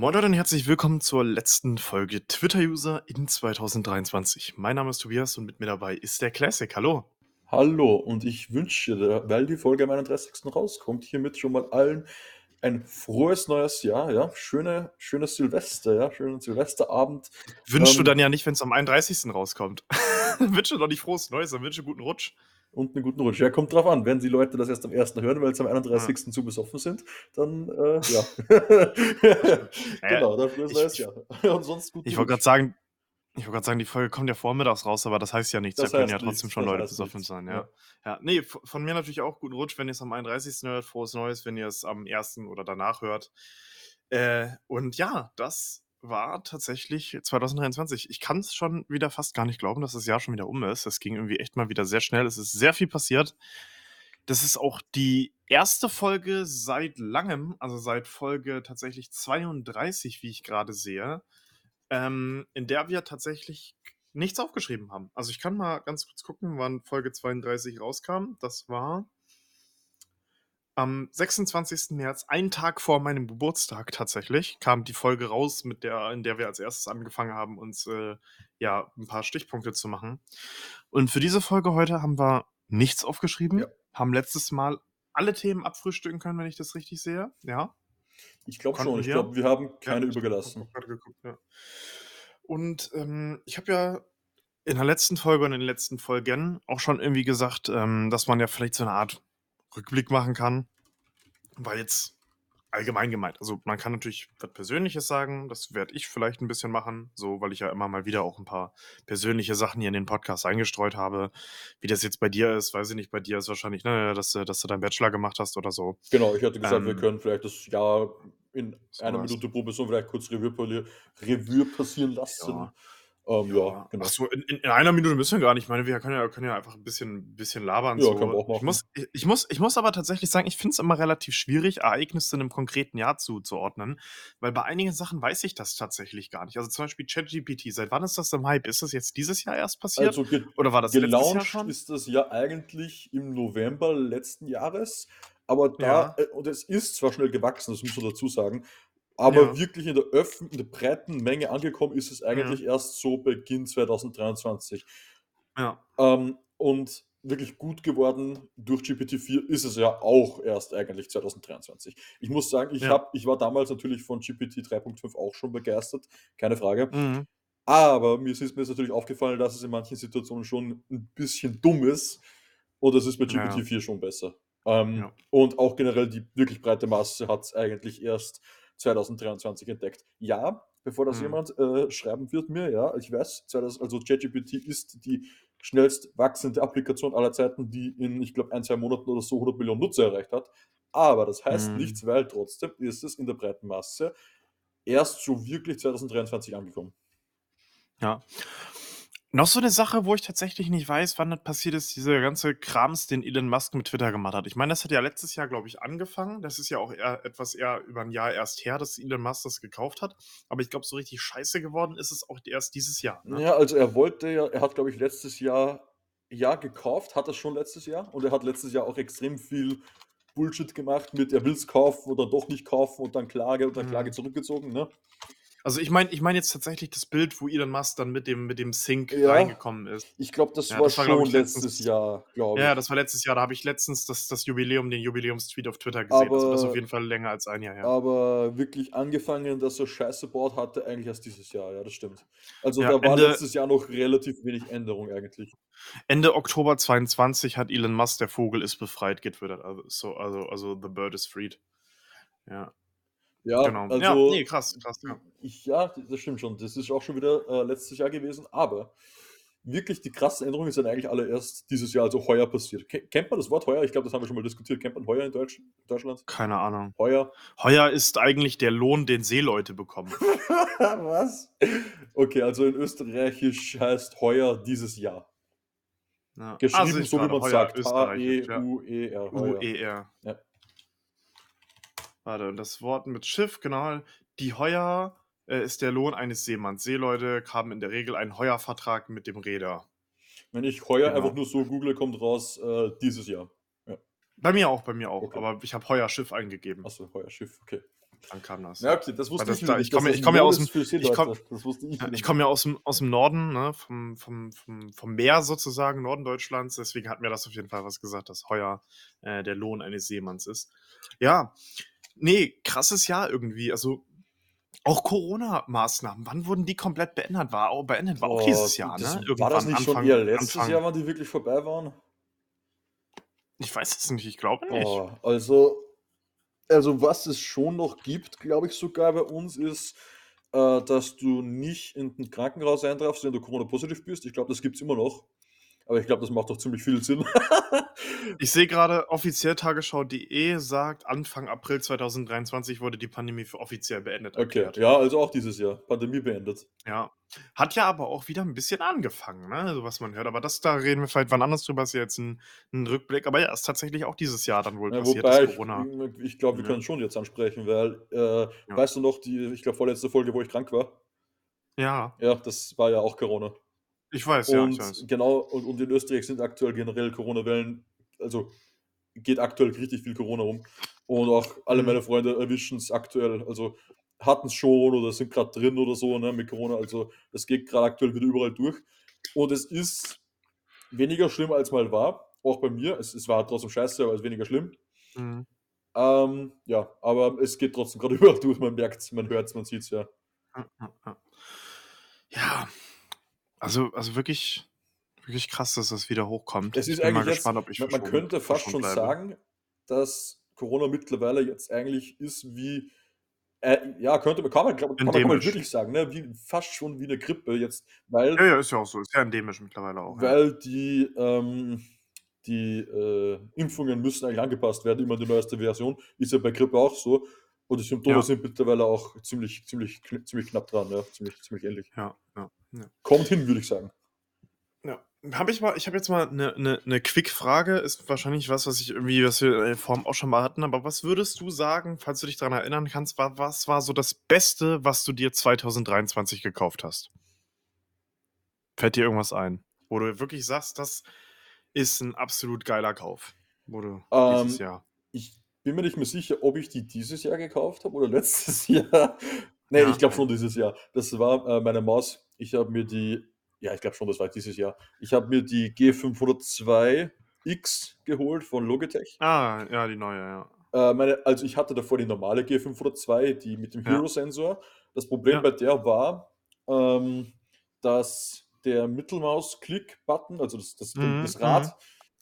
Moin Leute und herzlich willkommen zur letzten Folge Twitter-User in 2023. Mein Name ist Tobias und mit mir dabei ist der Classic. Hallo. Hallo und ich wünsche dir, weil die Folge am 31. rauskommt, hiermit schon mal allen ein frohes neues Jahr, ja. Schöne, schönes Silvester, ja. Schönen Silvesterabend. Wünschst du dann ja nicht, wenn es am 31. rauskommt. wünsche doch nicht frohes Neues, dann wünsche guten Rutsch. Und einen guten Rutsch. Ja, kommt drauf an. Wenn die Leute das erst am 1. hören, weil sie am 31. Ja. zu besoffen sind, dann, äh, ja. genau, ich- neues ich- Jahr. Und sonst guten Ich wollte gerade sagen, ich wollte gerade sagen, die Folge kommt ja vormittags raus, aber das heißt ja nichts. Das da können ja trotzdem nichts, schon Leute besoffen sein, ja. ja. Ja, nee, von mir natürlich auch guten Rutsch, wenn ihr es am 31. hört, frohes Neues, wenn ihr es am 1. oder danach hört. Äh, und ja, das war tatsächlich 2023. Ich kann es schon wieder fast gar nicht glauben, dass das Jahr schon wieder um ist. Es ging irgendwie echt mal wieder sehr schnell. Es ist sehr viel passiert. Das ist auch die erste Folge seit langem, also seit Folge tatsächlich 32, wie ich gerade sehe, ähm, in der wir tatsächlich nichts aufgeschrieben haben. Also ich kann mal ganz kurz gucken, wann Folge 32 rauskam. Das war am 26. März, einen Tag vor meinem Geburtstag tatsächlich, kam die Folge raus, mit der, in der wir als erstes angefangen haben, uns äh, ja ein paar Stichpunkte zu machen. Und für diese Folge heute haben wir nichts aufgeschrieben, Ja. haben letztes Mal alle Themen abfrühstücken können, wenn ich das richtig sehe. Ja. Ich glaube schon. Ich wir? glaube, wir haben keine Ja, übergelassen. hab geguckt, ja. Und ähm, ich habe ja in der letzten Folge und in den letzten Folgen auch schon irgendwie gesagt, ähm, dass man ja vielleicht so eine Art Rückblick machen kann. Weil jetzt allgemein gemeint. Also man kann natürlich was Persönliches sagen, das werde ich vielleicht ein bisschen machen, so weil ich ja immer mal wieder auch ein paar persönliche Sachen hier in den Podcast eingestreut habe. Wie das jetzt bei dir ist, weiß ich nicht, bei dir ist wahrscheinlich, ne, dass, du- dass du deinen Bachelor gemacht hast oder so. Genau, ich hatte gesagt, wir Ähm, können vielleicht das Jahr in einer sowas. Minute pro Person vielleicht kurz Revue, Revue passieren lassen. Ja. Ähm, ja, genau. Ach so, in, in, in einer Minute müssen wir gar nicht. Ich meine, wir können ja, können ja einfach ein bisschen, bisschen labern. Ja, so. können wir auch Ich machen. muss, ich, ich muss, ich muss aber tatsächlich sagen, ich finde es immer relativ schwierig, Ereignisse einem konkreten Jahr zuzuordnen, weil bei einigen Sachen weiß ich das tatsächlich gar nicht. Also zum Beispiel ChatGPT, seit wann ist das im Hype? Ist das jetzt dieses Jahr erst passiert? Also Oder war das letztes Jahr gelauncht schon? ist das ja eigentlich im November letzten Jahres, aber da, Ja. äh, und es ist zwar schnell gewachsen, das muss man dazu sagen, aber Ja. wirklich in der Öffn in der breiten Menge angekommen ist es eigentlich erst so Beginn 2023. Ja. Ähm, und wirklich gut geworden durch GPT-4 ist es ja auch erst eigentlich 2023. Ich muss sagen, ich, Ja. hab, ich war damals natürlich von GPT 3.5 auch schon begeistert, keine Frage. Mhm. Aber mir ist, mir ist natürlich aufgefallen, dass es in manchen Situationen schon ein bisschen dumm ist. Und das ist bei Ja. GPT-4 schon besser. Ähm, Ja. Und auch generell die wirklich breite Masse hat es eigentlich erst 2023 entdeckt. Ja, bevor das Mhm. jemand äh, schreiben wird mir, ja, ich weiß, 2000 also ChatGPT ist die schnellst wachsende Applikation aller Zeiten, die in, ich glaube, ein, zwei Monaten oder so 100 Millionen Nutzer erreicht hat. Aber das heißt Mhm. nichts, weil trotzdem ist es in der breiten Masse erst so wirklich 2023 angekommen. Ja. Noch so eine Sache, wo ich tatsächlich nicht weiß, wann das passiert ist, dieser ganze Krams, den Elon Musk mit Twitter gemacht hat. Ich meine, das hat ja letztes Jahr, glaube ich, angefangen. Das ist ja auch eher etwas eher über ein Jahr erst her, dass Elon Musk das gekauft hat. Aber ich glaube, so richtig scheiße geworden ist es auch erst dieses Jahr. Ne? Ja, also er wollte ja, er hat, glaube ich, letztes Jahr ja gekauft, hat das schon letztes Jahr und er hat letztes Jahr auch extrem viel Bullshit gemacht mit, er will es kaufen oder doch nicht kaufen und dann Klage und dann Mhm. Klage zurückgezogen, ne? Also ich meine ich mein jetzt tatsächlich das Bild, wo Elon Musk dann mit dem, mit dem Sync Ja. reingekommen ist. Ich glaube, das Ja, war das war, schon ich, letztes letztens- Jahr, glaube ich. Ja, das war letztes Jahr. Da habe ich letztens das, das Jubiläum, den Jubiläumstweet auf Twitter gesehen. also das ist Aber- auf jeden Fall länger als ein Jahr her. Aber wirklich angefangen, dass er Scheiße baut, hatte eigentlich erst dieses Jahr, ja, das stimmt. Also Ja, da war Ende- letztes Jahr noch relativ wenig Änderung eigentlich. Ende Oktober 22 hat Elon Musk, der Vogel ist befreit, getwittert. Also, so, also, also The Bird is freed. Ja, Ja, genau. also ja, nee, krass, krass. Ja. Ich, ja, das stimmt schon. Das ist auch schon wieder äh, letztes Jahr gewesen. Aber wirklich die krassen Änderungen sind eigentlich alle erst dieses Jahr, also heuer passiert. Ke- Kennt man das Wort heuer? Ich glaube, das haben wir schon mal diskutiert. Kennt man heuer in Deutsch, Deutschland? Keine Ahnung. Heuer? Heuer ist eigentlich der Lohn, den Seeleute bekommen. Was? Okay, also in Österreichisch heißt heuer dieses Jahr. Ja. Geschrieben, ich so wie man sagt. ja. H-E-U-E-R. Heuer. U-E-R. Ja. Warte, und das Wort mit Schiff, genau. Die Heuer äh, ist der Lohn eines Seemanns. Seeleute haben in der Regel einen Heuervertrag mit dem Reeder. Wenn ich heuer Genau. einfach nur so google, kommt raus äh, dieses Jahr. Bei mir auch, bei mir auch. Okay. Aber ich habe Heuer Schiff eingegeben. Achso, heuer Schiff, okay. dann kam das. Ja, okay, das wusste das ich da nicht, komme ich komme ja Lohn aus dem ich wusste ich ja, wieder ich nicht. komme ja aus'm aus'm Norden, ne, vom vom vom vom Meer sozusagen, Norden Deutschlands, deswegen hat mir das auf jeden Fall was gesagt, dass heuer, äh, der Lohn eines Seemanns ist. Ja, ne, krasses Jahr irgendwie. Also, auch Corona-Maßnahmen, wann wurden die komplett beendet? War au beendet war auch Boah, dieses Jahr, das ne? war das Irgendwann nicht schon Anfang eher letztes Anfang Jahr, wann die wirklich vorbei waren? Ich weiß es nicht, ich glaube nicht. Boah, also also, was es schon noch gibt, glaube ich sogar bei uns, ist, äh, dass du nicht in 'n Krankenhaus eintreffst, wenn du Corona-positiv bist. Ich glaube, das gibt's immer noch. Aber ich glaube, das macht doch ziemlich viel Sinn. Ich sehe grade, offiziell tagesschau.de sagt, Anfang April 2023 wurde die Pandemie für offiziell beendet Okay, erklärt. ja, also auch dieses Jahr, Pandemie beendet. Ja. Hat ja aber auch wieder 'n bisschen angefangen, ne, so was man hört. Aber das da reden wir vielleicht wann anders drüber, ist ja jetzt 'n 'n Rückblick. Aber ja, ist tatsächlich auch dieses Jahr dann wohl Ja, passiert, wobei ich Corona ich glaube, wir ne? können schon jetzt ansprechen, weil, äh, Ja. weißt du noch, die ich glaube, vorletzte Folge, wo ich krank war? Ja. Ja, das war ja auch Corona. Ich weiß, ja, ich Und weiß. genau, und und in Österreich sind aktuell generell Corona-Wellen also, geht aktuell richtig viel Corona rum. Und auch alle Mhm. meine Freunde erwischen's aktuell, also, hatten's schon oder sind grad drin oder so, ne, mit Corona. Also, das geht grad aktuell wieder überall durch. Und es ist weniger schlimm, als mal war, auch bei mir. Es es war trotzdem scheiße, aber ist weniger schlimm. Mhm. Ähm, ja, aber es geht trotzdem grad überall durch. Man man hört's, man sieht's, ja. Ja, ja, ja. Ja, also also, wirklich wirklich krass, dass das wieder hochkommt. Es Ich ist bin mal eigentlich jetzt gespannt, ob ich man könnte fast schon bleibe. sagen, dass Corona mittlerweile jetzt eigentlich ist wie äh, ja, könnte man kann man kann kann man Endemisch. wirklich sagen, ne, wie fast schon wie 'ne Grippe jetzt, weil Ja, ja, ist ja auch so. Ist ja endemisch mittlerweile auch, ja. weil die, ähm die, äh, Impfungen müssen eigentlich angepasst werden, immer die neueste Version. Ist ja bei Grippe auch so. Und die Symptome Ja. sind mittlerweile auch ziemlich ziemlich ziemlich knapp dran, ja, ziemlich ziemlich ähnlich. Ja, ja, ja. Kommt hin, würde ich sagen. Habe ich mal ich habe jetzt mal 'ne 'ne 'ne Quick-Frage, ist wahrscheinlich was, was ich irgendwie was wir in der Form auch schon mal hatten, aber was würdest du sagen, falls du dich dran erinnern kannst, wa was war so das Beste, was du dir 2023 gekauft hast? Fällt dir irgendwas ein, wo du wirklich sagst, das ist 'n absolut geiler Kauf, wo du dieses Ähm, Jahr ich bin mir nicht mehr sicher, ob ich die dieses Jahr gekauft habe oder letztes Jahr. Ne, ich Ja, glaube ja. schon dieses Jahr. Das war, äh, meine Maus. Ich habe mir die ja, ich glaube schon, das war dieses Jahr. Ich habe mir die G502X geholt von Logitech. Ah, ja, die neue, ja. Äh, meine also, ich hatte davor die normale G502, die mit dem Ja. Hero-Sensor. Das Problem Ja. bei der war, ähm, dass der Mittelmaus-Klick-Button, also das das Mhm, das Rad, mhm.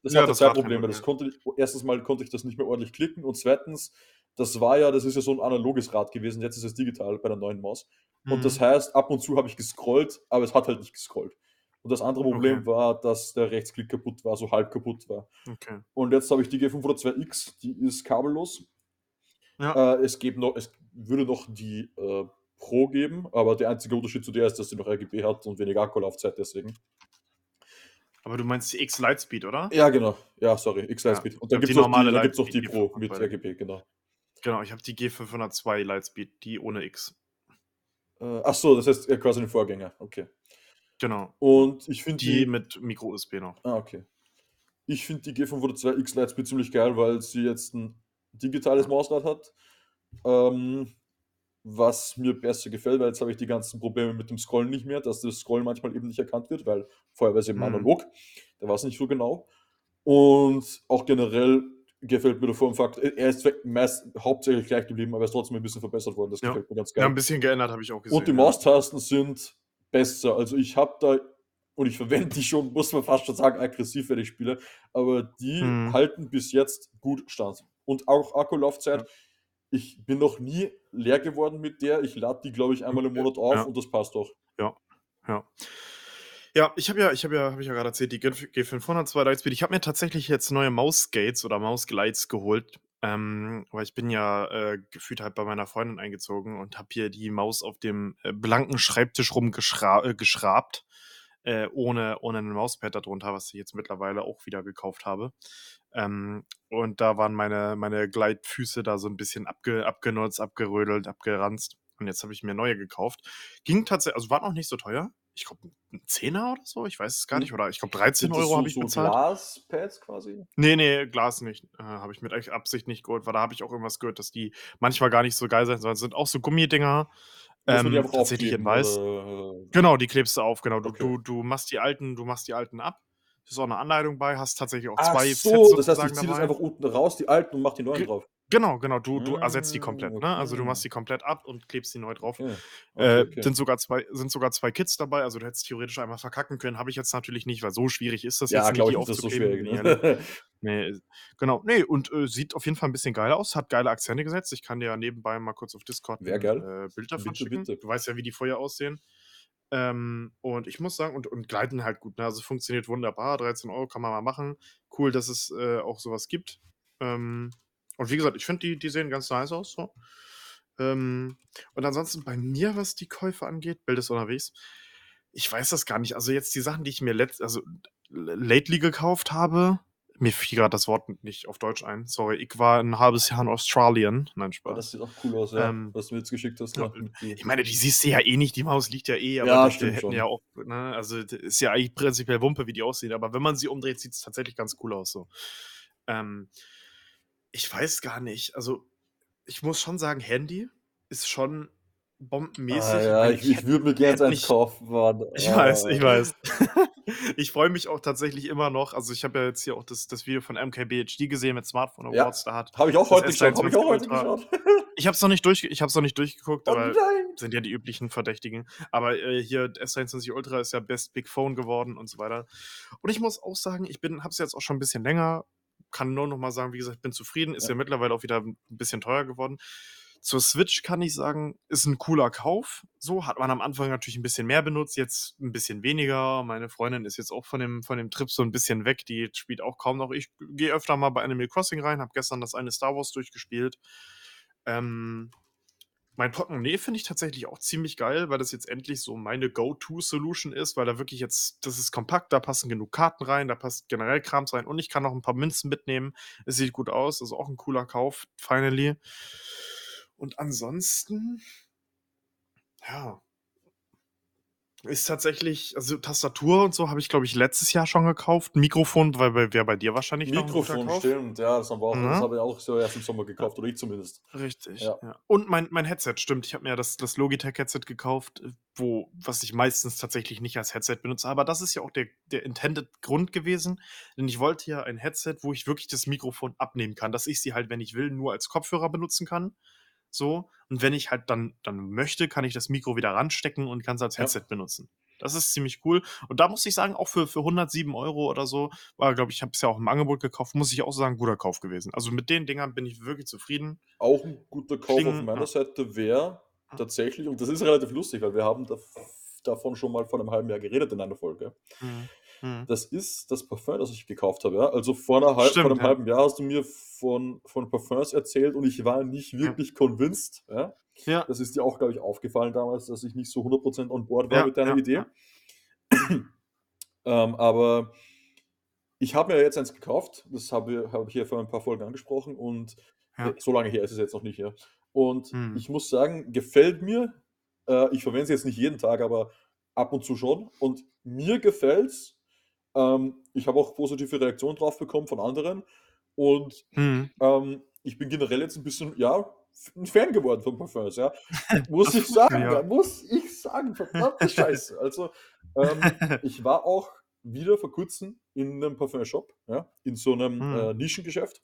das Ja, hatte das 2 Rad kein Probleme. Das konnte ich 1. Mal konnte ich das nicht mehr ordentlich klicken und 2. das war ja das ist ja so 'n analoges Rad gewesen, jetzt ist es digital bei der neuen Maus. Und das Mhm. heißt, ab und zu habe ich gescrollt, aber es hat halt nicht gescrollt. Und das andere Problem Okay. war, dass der Rechtsklick kaputt war, so halb kaputt war. Okay. Und jetzt habe ich die G502X, die ist kabellos. Ja. Äh, es gäbe noch es würde noch die, äh, Pro geben, aber der einzige Unterschied zu der ist, dass sie noch RGB hat und weniger Akkulaufzeit deswegen. Aber du meinst die X Lightspeed, oder? Ja, genau. Ja, sorry, X Ja. Lightspeed. Und Ich dann die gibt's noch die die Pro mit 502. RGB, genau. Genau, ich habe die G502 Lightspeed, die ohne X. Äh, ach so, das heißt, äh, quasi 'n Vorgänger, okay. Genau. Und ich finde Die die mit Micro-USB noch. Ah, okay. Ich finde die G502X Lightspeed ziemlich geil, weil sie jetzt 'n digitales. Mausrad hat, ähm, was mir besser gefällt, weil jetzt habe ich die ganzen Probleme mit dem Scrollen nicht mehr, dass das Scrollen manchmal eben nicht erkannt wird, weil vorher war's eben Mhm. analog. Da war's nicht so genau. Und auch generell gefällt mir der Formfakt e er ist meist hauptsächlich gleich geblieben, aber er ist trotzdem 'n bisschen verbessert worden. Das Ja. gefällt mir ganz Ja, geil. 'n bisschen geändert habe ich auch Und die gesehen, ja. Maustasten sind besser. Also, ich habe da und ich verwende die schon, muss man fast schon sagen, aggressiv, wenn ich spiele, aber die Mhm. halten bis jetzt gut stand. Und auch Akkulaufzeit. Ja. Ich bin noch nie leer geworden mit der. Ich lade die, glaube ich, einmal im Monat auf ja. und das passt auch. Ja, ja. Ja, ich habe ja ich habe ja habe ich ja grade erzählt, die G G502 Lightspeed. Ich habe mir tatsächlich jetzt neue Mausskates oder Mausglides geholt, ähm, weil ich bin ja, äh, gefühlt halt bei meiner Freundin eingezogen und habe hier die Maus auf dem, äh, blanken Schreibtisch rumgeschra äh, äh, ohne ohne 'nen Mauspad da drunter, was ich jetzt mittlerweile auch wieder gekauft habe. Ähm, und da waren meine meine Gleitfüße da so 'n bisschen abge abgenutzt, abgerödelt, abgeranzt. und jetzt habe ich mir neue gekauft. Ging tatsächlich also, war noch nicht so teuer. Ich glaube, 'n Zehner oder so, ich weiß es gar Mhm. nicht. Oder ich glaube, 13 Sind das Euro so habe ich so bezahlt. Glaspads quasi? Ne, ne, Glas nicht. Äh, habe ich mit Absicht nicht geholt, weil da habe ich auch irgendwas gehört, dass die manchmal gar nicht so geil sein sollen. Das sind auch so Gummidinger, die ähm, einfach tatsächlich in weiß. oder Genau, die klebst du auf, genau. Du Okay. du du machst die alten du machst die alten ab. Ist auch 'ne Anleitung bei, hast tatsächlich auch Ach 2 Sets so, das heißt, ziehe das dabei. einfach unten raus, die alten und mache die neuen Ge drauf. Genau, genau. Du du ersetzt die Ah, komplett, ne? Also, du machst okay. die komplett ab und klebst die neu drauf. Okay. Äh, Okay, okay. sind sogar 2 sind sogar 2 Kits dabei, also, du hättest theoretisch einmal verkacken können. Habe ich jetzt natürlich nicht, weil so schwierig ist das Ja, jetzt nicht, glaube die dass so aufzukleben. schwierig, Ne, ne? ne, genau. Ne, und, äh, sieht auf jeden Fall 'n bisschen geil aus, hat geile Akzente gesetzt. Ich kann dir ja nebenbei mal kurz auf Discord 'n, Wäre geil. äh, Bild davon Bitte, schicken. bitte. Du weißt ja, wie die vorher aussehen. Ähm, und ich muss sagen und und gleiten halt gut, ne? Also, funktioniert wunderbar. 13 Euro kann man mal machen. Cool, dass es, äh, auch so was gibt. Ähm, und wie gesagt, ich finde, die die sehen ganz nice aus so. Ähm, und ansonsten bei mir, was die Käufe angeht Bild ist unterwegs. Ich weiß das gar nicht. Also, jetzt die Sachen, die ich mir letzt also, lately gekauft habe mir fiel grad das Wort nicht auf Deutsch ein, sorry. Ich war 'n halbes Jahr in Australien. Nein, Oh, das Spaß. sieht auch cool aus, ja, Ähm, was du mir jetzt geschickt hast, ja, ich meine, die siehst du ja eh nicht, die Maus liegt ja eh, aber Ja, die hätten ja auch ne, also, ist ja eigentlich prinzipiell Wumpe, wie die aussehen, aber wenn man sie umdreht, sieht's tatsächlich ganz cool aus so. Ähm, ich weiß gar nicht. Also, ich muss schon sagen, Handy ist schon bombenmäßig. Ah Ich ja, ich ich würde mir gern hätte so eins mich kaufen, Mann. ich weiß, ich Ah. weiß. Ich freue mich auch tatsächlich immer noch also, ich habe ja jetzt hier auch das das Video von MKBHD gesehen mit Smartphone Ja, Awards. Da hat habe ich auch heute geschaut, habe ich auch S23 heute geschaut. ich habe es noch nicht durchge ich habe es noch nicht durchgeguckt, Oh aber nein! sind ja die üblichen Verdächtigen. Aber, äh, hier S23 Ultra ist ja Best Big Phone geworden und so weiter. Und ich muss auch sagen, ich bin habe es jetzt auch schon 'n bisschen länger, kann nur noch mal sagen, wie gesagt, ich bin zufrieden, ist Ja. ja mittlerweile auch wieder 'n bisschen teuer geworden. Zur Switch kann ich sagen, ist 'n cooler Kauf so, hat man am Anfang natürlich 'n bisschen mehr benutzt, jetzt 'n bisschen weniger. Meine Freundin ist jetzt auch von dem von dem Trip so 'n bisschen weg, die spielt auch kaum noch. Ich gehe öfter mal bei Animal Crossing rein, habe gestern das eine Star Wars durchgespielt. Ähm, mein Portemonnaie finde ich tatsächlich auch ziemlich geil, weil das jetzt endlich so meine Go-to-Solution ist, weil da wirklich jetzt das ist kompakt, da passen genug Karten rein, da passt generell Krams rein und ich kann noch 'n paar Münzen mitnehmen. Es sieht gut aus, also, auch 'n cooler Kauf, finally. Und ansonsten ja ist tatsächlich also, Tastatur und so habe ich, glaube ich, letztes Jahr schon gekauft. Mikrofon wäre bei dir wahrscheinlich noch Mikrofon, Kauf. stimmt, ja, das haben wir auch das Ne? habe ich auch so erst im Sommer gekauft, oder ich zumindest. Richtig, Ja. ja. Und mein mein Headset, stimmt. Ich habe mir ja das das Logitech-Headset gekauft, äh, wo was ich meistens tatsächlich nicht als Headset benutze. Aber das ist ja auch der der intended Grund gewesen, denn ich wollte ja ein Headset, wo ich wirklich das Mikrofon abnehmen kann, dass ich sie halt, wenn ich will, nur als Kopfhörer benutzen kann, so. Und wenn ich halt dann dann möchte, kann ich das Mikro wieder ranstecken und kann's als Ja. Headset benutzen. Das ist ziemlich cool. Und da muss ich sagen, auch für für 107 Euro oder so war, glaube ich ich habe es ja auch im Angebot gekauft, muss ich auch sagen, guter Kauf gewesen. Also, mit den Dingern bin ich wirklich zufrieden. Auch 'n guter Kauf auf Klingen meiner ja. Seite wäre Ja. tatsächlich und das ist relativ lustig, weil wir haben davon schon mal vor 'nem halben Jahr geredet in einer Folge. Mhm. Mhm. Das ist das Parfum, das ich gekauft habe, ja. Also, vor 'ner halb vor Stimmt, 'nem ja. halben Jahr hast du mir von von Parfums erzählt und ich war nicht Ja. wirklich convinced, ja. Ja. Das ist dir auch, glaube ich, aufgefallen damals, dass ich nicht so 100 % on board war Ja, mit deiner ja, Idee. ja. Ähm, aber ich habe mir jetzt eins gekauft, das habe habe ich ja vor ein paar Folgen angesprochen und, äh, Ja. so lange her ist es jetzt noch nicht, ja. Und Mhm. ich muss sagen, gefällt mir. Äh, ich verwende es jetzt nicht jeden Tag, aber ab und zu schon und mir gefällt's. Ähm, ich habe auch positive Reaktionen drauf bekommen von anderen und, Mhm. ähm, ich bin generell jetzt 'n bisschen, ja, F 'n Fan geworden von Parfums, ja. Muss Das ich freut mich, sagen, ja, ja. muss ich sagen, verdammte Scheiße. Also, ähm, ich war auch wieder vor Kurzem in 'nem Parfumshop, ja, in so 'nem, Mhm. äh, Nischengeschäft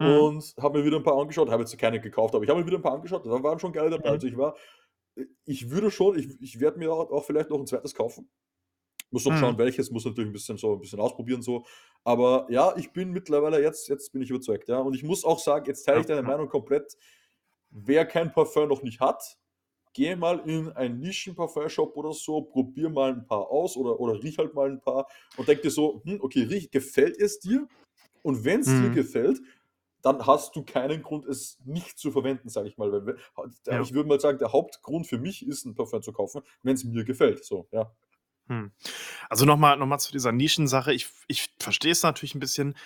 Mhm. und habe mir wieder 'n paar angeschaut, habe jetzt keine gekauft, aber ich habe mir wieder 'n paar angeschaut, da waren schon geile dabei. Mhm. Also, ich war äh, ich würde schon ich ich werde mir au auch vielleicht noch 'n 2. kaufen. Muss noch schauen, Mhm. welches, muss natürlich 'n bisschen so 'n bisschen ausprobieren so. Aber ja, ich bin mittlerweile jetzt jetzt bin ich überzeugt, ja. Und ich muss auch sagen, jetzt teile ich deine. Meinung komplett. Wer kein Parfum noch nicht hat, geh mal in einen Nischen-Parfumshop oder so, probier mal 'n paar aus oder oder riech halt mal 'n paar und denke dir so: „Hm, okay, riech gefällt es dir?“ Und wenn's dir Mhm. gefällt, dann hast du keinen Grund, es nicht zu verwenden, sage ich mal. Weil Ja. ich würde mal sagen, der Hauptgrund für mich ist, 'n Parfum zu kaufen, wenn's mir gefällt, so, ja. Mhm. Also, noch mal noch mal zu dieser Nischensache. Ich ich verstehe es natürlich 'n bisschen,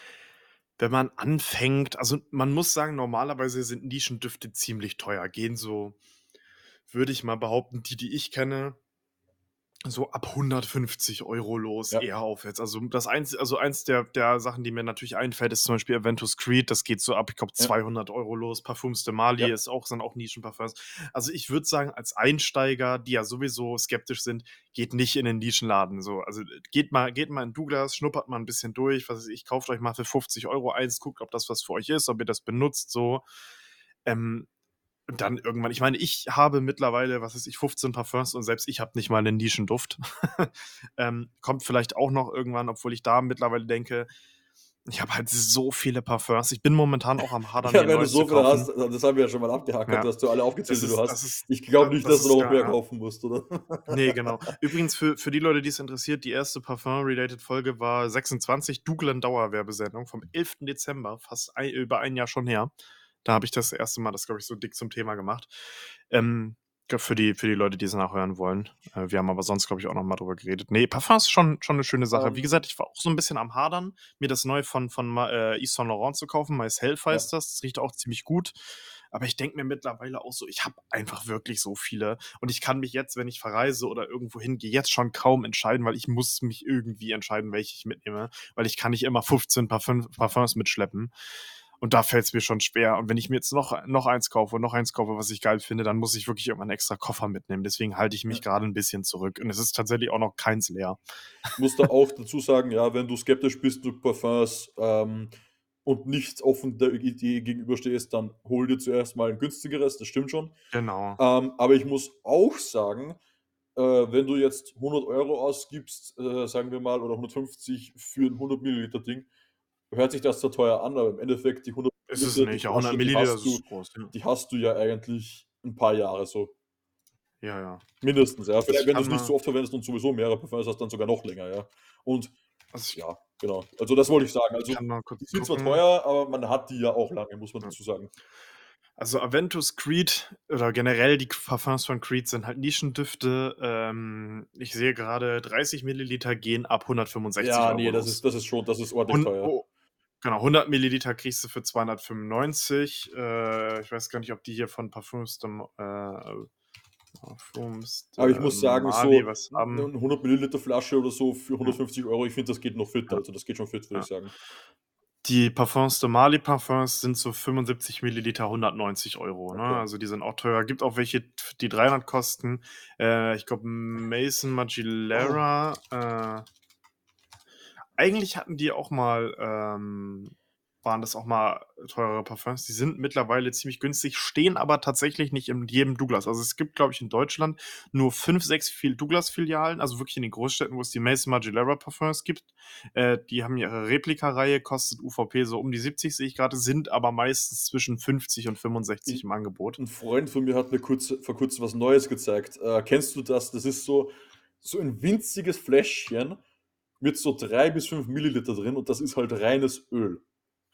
wenn man anfängt also, man muss sagen, normalerweise sind Nischendüfte ziemlich teuer, gehen so würde ich mal behaupten, die, die ich kenne, so ab 150 € los, Ja. eher aufwärts. Also, das eins also, eins der der Sachen, die mir natürlich einfällt, ist zum Beispiel Aventus Creed. Das geht so ab, ich glaube, Ja. 200 € los. Parfüms de Marly Ja. ist auch sind auch Nischenparfüms. Also, ich würde sagen, als Einsteiger, die ja sowieso skeptisch sind, geht nicht in den Nischenladen so. Also, geht mal geht mal in Douglas, schnuppert mal 'n bisschen durch, was weiß ich, kauft euch mal für 50 € eins, guckt, ob das was für euch ist, ob ihr das benutzt so. Ähm, und dann irgendwann ich meine, ich habe mittlerweile, was weiß ich, 15 Parfüms und selbst ich habe nicht mal 'nen Nischenduft. Ähm, kommt vielleicht auch noch irgendwann, obwohl ich da mittlerweile denke, ich habe halt so viele Parfüms. Ich bin momentan auch am Hadern, Ja, wenn du so viele hast, äh, das haben wir ja schon mal abgehakt, Ja. dass du alle aufgezählt, die du hast. ist Ich glaube nicht, das dass du noch mehr ja. kaufen musst, oder? Ne, genau. Übrigens für für die Leute, die's interessiert, die erste Parfum-related Folge war 26, Douglas Werbesendung vom 11. Dezember, fast ei über ein Jahr schon her. Da habe ich das erste Mal das, glaube ich, so dick zum Thema gemacht. Ähm, für die für die Leute, die's nachhören wollen. Äh, wir haben aber sonst, glaube ich, auch noch mal drüber geredet. Ne, Parfum ist schon schon 'ne schöne Sache. Wie Ähm gesagt, ich war auch so 'n bisschen am Hadern, mir das Neue von von äh, Yves Saint Laurent zu kaufen. Mais Health Ja. heißt das. Das riecht auch ziemlich gut. Aber ich denke mir mittlerweile auch so, ich habe einfach wirklich so viele und ich kann mich jetzt, wenn ich verreise oder irgendwo hingehe, jetzt schon kaum entscheiden, weil ich muss mich irgendwie entscheiden, welche ich mitnehme, weil ich kann nicht immer 15 Parfüm Parfüms mitschleppen. Und da fällt's mir schon schwer. Und wenn ich mir jetzt noch noch eins kaufe und noch eins kaufe, was ich geil finde, dann muss ich wirklich irgendwann extra Koffer mitnehmen. Deswegen halte ich mich Ja. grade 'n bisschen zurück. Und es ist tatsächlich auch noch keins leer. Muss da auch dazu sagen, ja, wenn du skeptisch bist durch Parfüms, ähm, und nicht offen der Idee gegenüberstehst, dann hol dir zuerst mal 'n günstigeres, das stimmt schon. Genau. Ähm, aber ich muss auch sagen, äh, wenn du jetzt 100 € ausgibst, äh, sagen wir mal, oder 150 für 'n 100 Milliliter Ding, hört sich das zwar teuer an, aber im Endeffekt die 100 Ist es Milliliter, die nicht. Ja, 100 Flasche, die Milliliter, hast das du ist groß, ja. die hast du ja eigentlich 'n paar Jahre so. Ja, ja. Mindestens, ja. Vielleicht, Ich wenn kann du's nicht so oft verwendest und sowieso mehrere Parfüms hast, dann sogar noch länger, ja. Und Also, ja, genau. Also, das wollte ich sagen. Also, die sind zwar teuer, aber man hat die ja auch lange, muss man Ja. dazu sagen. Also, Aventus Creed oder generell die K Parfüms von Creed sind halt Nischendüfte. Ähm, ich sehe grade 30 Milliliter gehen ab 165 Ja, € ne, das ist das ist schon das ist ordentlich Und teuer. Oh, genau, 100 Milliliter kriegst du für 295. Äh, ich weiß gar nicht, ob die hier von Parfüms de M äh, Parfüms Aber ich muss sagen, Marly so was 'n haben. 'n 100 Milliliter Flasche oder so für Ja. 150 €, ich finde, das geht noch fit. Also, das geht schon fit, würde Ja. ich sagen. Die Parfüms de Marly Parfüms sind so 75 Milliliter 190 €, ne? Okay. Also, die sind auch teuer. Gibt auch welche, die 300 kosten. Äh, ich glaube, Maison Oh. Margiela, äh eigentlich hatten die auch mal ähm, waren das auch mal teurere Parfüms. Die sind mittlerweile ziemlich günstig, stehen aber tatsächlich nicht in jedem Douglas. Also, es gibt, glaube ich, in Deutschland nur 5, 6 Fil Douglas-Filialen, also wirklich in den Großstädten, wo es die Maison Margiela Parfüms gibt. Äh, die haben ihre Replikareihe, kostet UVP so um die 70, sehe ich grade, sind aber meistens zwischen 50 und 65 'N im Angebot. 'n Freund von mir hat mir kurz vor Kurzem was Neues gezeigt. Äh, kennst du das? Das ist so so 'n winziges Fläschchen mit so 3 bis 5 Milliliter drin und das ist halt reines Öl.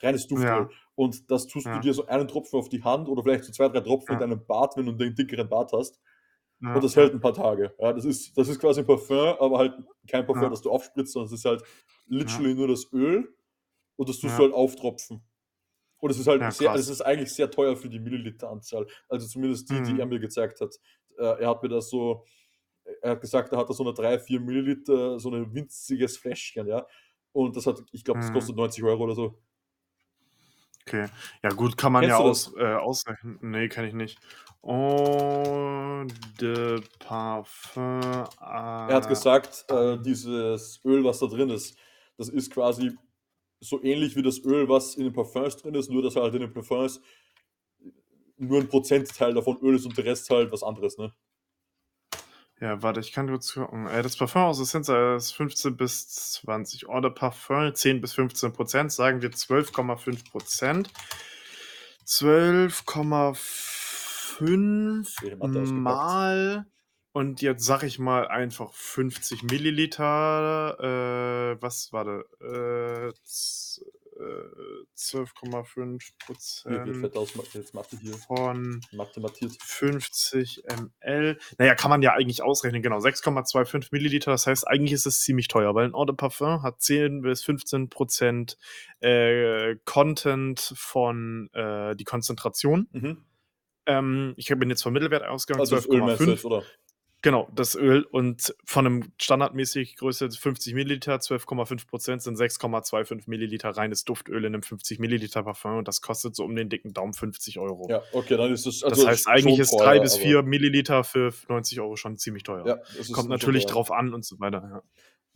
Reines Duftöl. Ja. Und das tust du Ja. dir so einen Tropfen auf die Hand oder vielleicht so 2, 3 Tropfen in Ja. deinem Bart, wenn du 'n dickeren Bart hast. Und das hält 'n paar Tage. Ja, das ist das ist quasi 'n Parfüm, aber halt kein Parfüm, Ja. das du aufspritzt, sondern es ist halt literally nur das Öl und das tust du halt auftropfen. Und es ist halt Ja, sehr es ist eigentlich sehr teuer für die Milliliteranzahl. Also, zumindest die, die er Mhm. mir gezeigt hat. Äh, er hat mir das so er hat gesagt, er hat da so 'ne 3, 4 Milliliter, so 'ne winziges Fläschchen, ja. Und das hat ich glaube, das Mhm. kostet 90 € oder so. Okay. Ja gut, kann man Kennst ja aus äh, ausrechnen. Ne, kenne ich nicht. Eau de Parfum Er hat à gesagt, äh, dieses Öl, was da drin ist, das ist quasi so ähnlich wie das Öl, was in den Parfüms drin ist, nur dass halt in den Parfüms nur 'n Prozentteil davon Öl ist und der Rest halt was anderes, ne? Ja, warte, ich kann kurz gucken. Äh, das Parfum aus Essentia ist 15 bis 20 Eau de Parfum, 10 bis 15 %, sagen wir 12,5 %. 12,5 Schwere Mathe ausgepackt. mal und jetzt sage ich mal einfach 50 Milliliter. Äh, was warte, äh, 12,5 Mir wird % fett aus Ma jetzt Mathe hier. von Mathematiert. 50 ml. Na ja, kann man ja eigentlich ausrechnen, genau, 6,25 Milliliter. Das heißt, eigentlich ist es ziemlich teuer, weil 'n Eau de Parfum hat 10 bis 15 % äh, Content von, äh die Konzentration. Mhm. Ähm, ich bin jetzt vom Mittelwert ausgegangen, Also das Öl meinst du 12,5. Genau, das Öl und von einem standardmäßig Größe 50 Milliliter, 12,5% sind 6,25 Milliliter reines Duftöl in einem 50 Milliliter Parfum und das kostet so um den dicken Daumen 50 Euro. Ja, okay, dann ist das Das also heißt, eigentlich ist teuer, 3 bis aber 4 Milliliter für 90 Euro schon ziemlich teuer. Ja, das Kommt natürlich teuer. drauf an und so weiter, ja.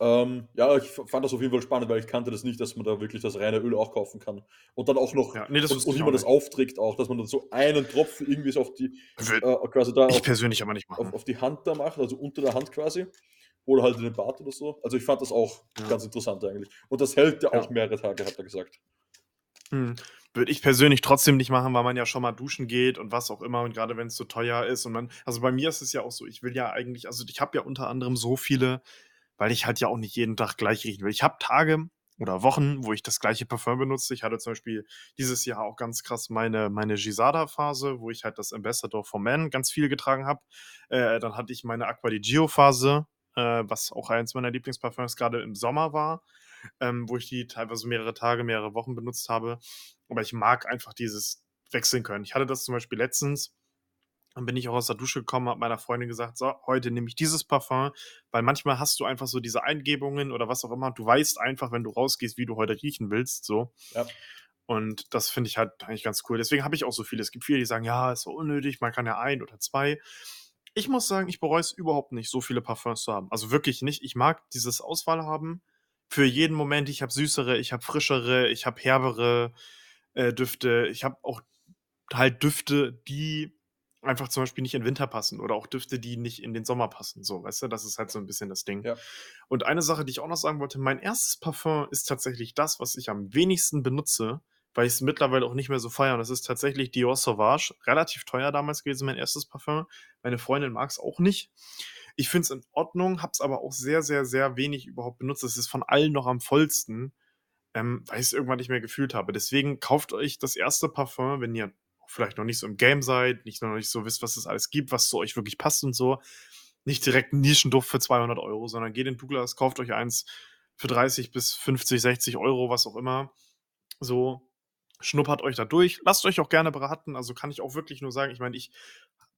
Ähm, ja, ich fand das auf jeden Fall spannend, weil ich kannte das nicht, dass man da wirklich das reine Öl auch kaufen kann. Und dann auch noch Ja, ne, das und und wie man das aufträgt auch, dass man dann so einen Tropfen irgendwie so auf die äh, quasi da ich auf persönlich aber nicht auf machen. auf die Hand da macht, also unter der Hand quasi oder halt in den Bart oder so. Also, ich fand das auch Ja. ganz interessant eigentlich. Und das hält ja auch mehrere Tage, hat er gesagt. Mhm. Würde ich persönlich trotzdem nicht machen, weil man ja schon mal duschen geht und was auch immer und grade wenn's so teuer ist und man also, bei mir ist es ja auch so, ich will ja eigentlich also, ich habe ja unter anderem so viele weil ich halt ja auch nicht jeden Tag gleich riechen will. Ich habe Tage oder Wochen, wo ich das gleiche Parfum benutze. Ich hatte zum Beispiel dieses Jahr auch ganz krass meine meine Gisada-Phase, wo ich halt das Ambassador for Men ganz viel getragen habe. Äh, dann hatte ich meine Acqua di Gio-Phase, äh, was auch eins meiner Lieblingsparfüms grade im Sommer war, ähm, wo ich die teilweise mehrere Tage, mehrere Wochen benutzt habe. Aber ich mag einfach dieses wechseln können. Ich hatte das zum Beispiel letztens dann bin ich auch aus der Dusche gekommen, habe meiner Freundin gesagt: „So, heute nehme ich dieses Parfum“, weil manchmal hast du einfach so diese Eingebungen oder was auch immer. Du weißt einfach, wenn du rausgehst, wie du heute riechen willst, so. Ja. Und das finde ich halt eigentlich ganz cool. Deswegen habe ich auch so viele. Es gibt viele, die sagen: „Ja, ist so unnötig, man kann ja 1 oder 2.“ Ich muss sagen, ich bereue es überhaupt nicht, so viele Parfums zu haben. Also, wirklich nicht. Ich mag dieses Auswahl haben für jeden Moment. Ich habe süßere, ich habe frischere, ich habe herbere, äh, Düfte. Ich habe auch halt Düfte, die einfach zum Beispiel nicht in Winter passen oder auch Düfte, die nicht in den Sommer passen, so, weißt du? Das ist halt so 'n bisschen das Ding. Ja. Und eine Sache, die ich auch noch sagen wollte, mein 1. Parfum ist tatsächlich das, was ich am wenigsten benutze, weil ich's mittlerweile auch nicht mehr so feiere und das ist tatsächlich Dior Sauvage. Relativ teuer damals gewesen, mein 1. Parfum. Meine Freundin mag's auch nicht. Ich finde es in Ordnung, habe es aber auch sehr, sehr, sehr wenig überhaupt benutzt. Es ist von allen noch am vollsten, ähm, weil ich's irgendwann nicht mehr gefühlt habe. Deswegen kauft euch das 1. Parfum, wenn ihr vielleicht noch nicht so im Game seid, nicht noch nicht so wisst, was es alles gibt, was zu euch wirklich passt und so. Nicht direkt 'n Nischenduft für 200 €, sondern geht in Douglas, kauft euch eins für 30 bis 50, 60 €, was auch immer. So, schnuppert euch da durch. Lasst euch auch gerne beraten. Also, kann ich auch wirklich nur sagen ich meine, ich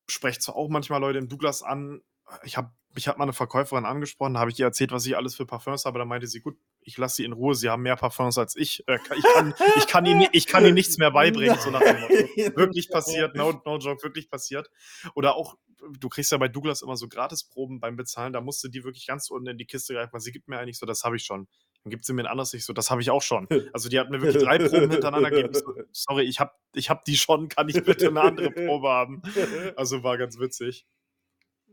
spreche zwar auch manchmal Leute im Douglas an. Ich habe mich hat mal 'ne Verkäuferin angesprochen, da habe ich ihr erzählt, was ich alles für Parfums habe. Da meinte sie: „Gut, ich lasse sie in Ruhe. Sie haben mehr Parfums als ich. Äh, ich kann ich kann ihnen ich kann ihnen nichts mehr beibringen“, so nach dem Motto. Wirklich passiert, no no joke, wirklich passiert. Oder auch du kriegst ja bei Douglas immer so Gratisproben beim Bezahlen, da musst du die wirklich ganz unten in die Kiste greifen, weil sie gibt mir eigentlich so: „Das habe ich schon.“ Dann gibt sie mir 'n anderes, ich so: „Das habe ich auch schon.“ Also, die hat mir wirklich 3 Proben hintereinander gegeben. So: „Sorry, ich habe ich habe die schon. Kann ich bitte 'ne andere Probe haben?“ Also, war ganz witzig.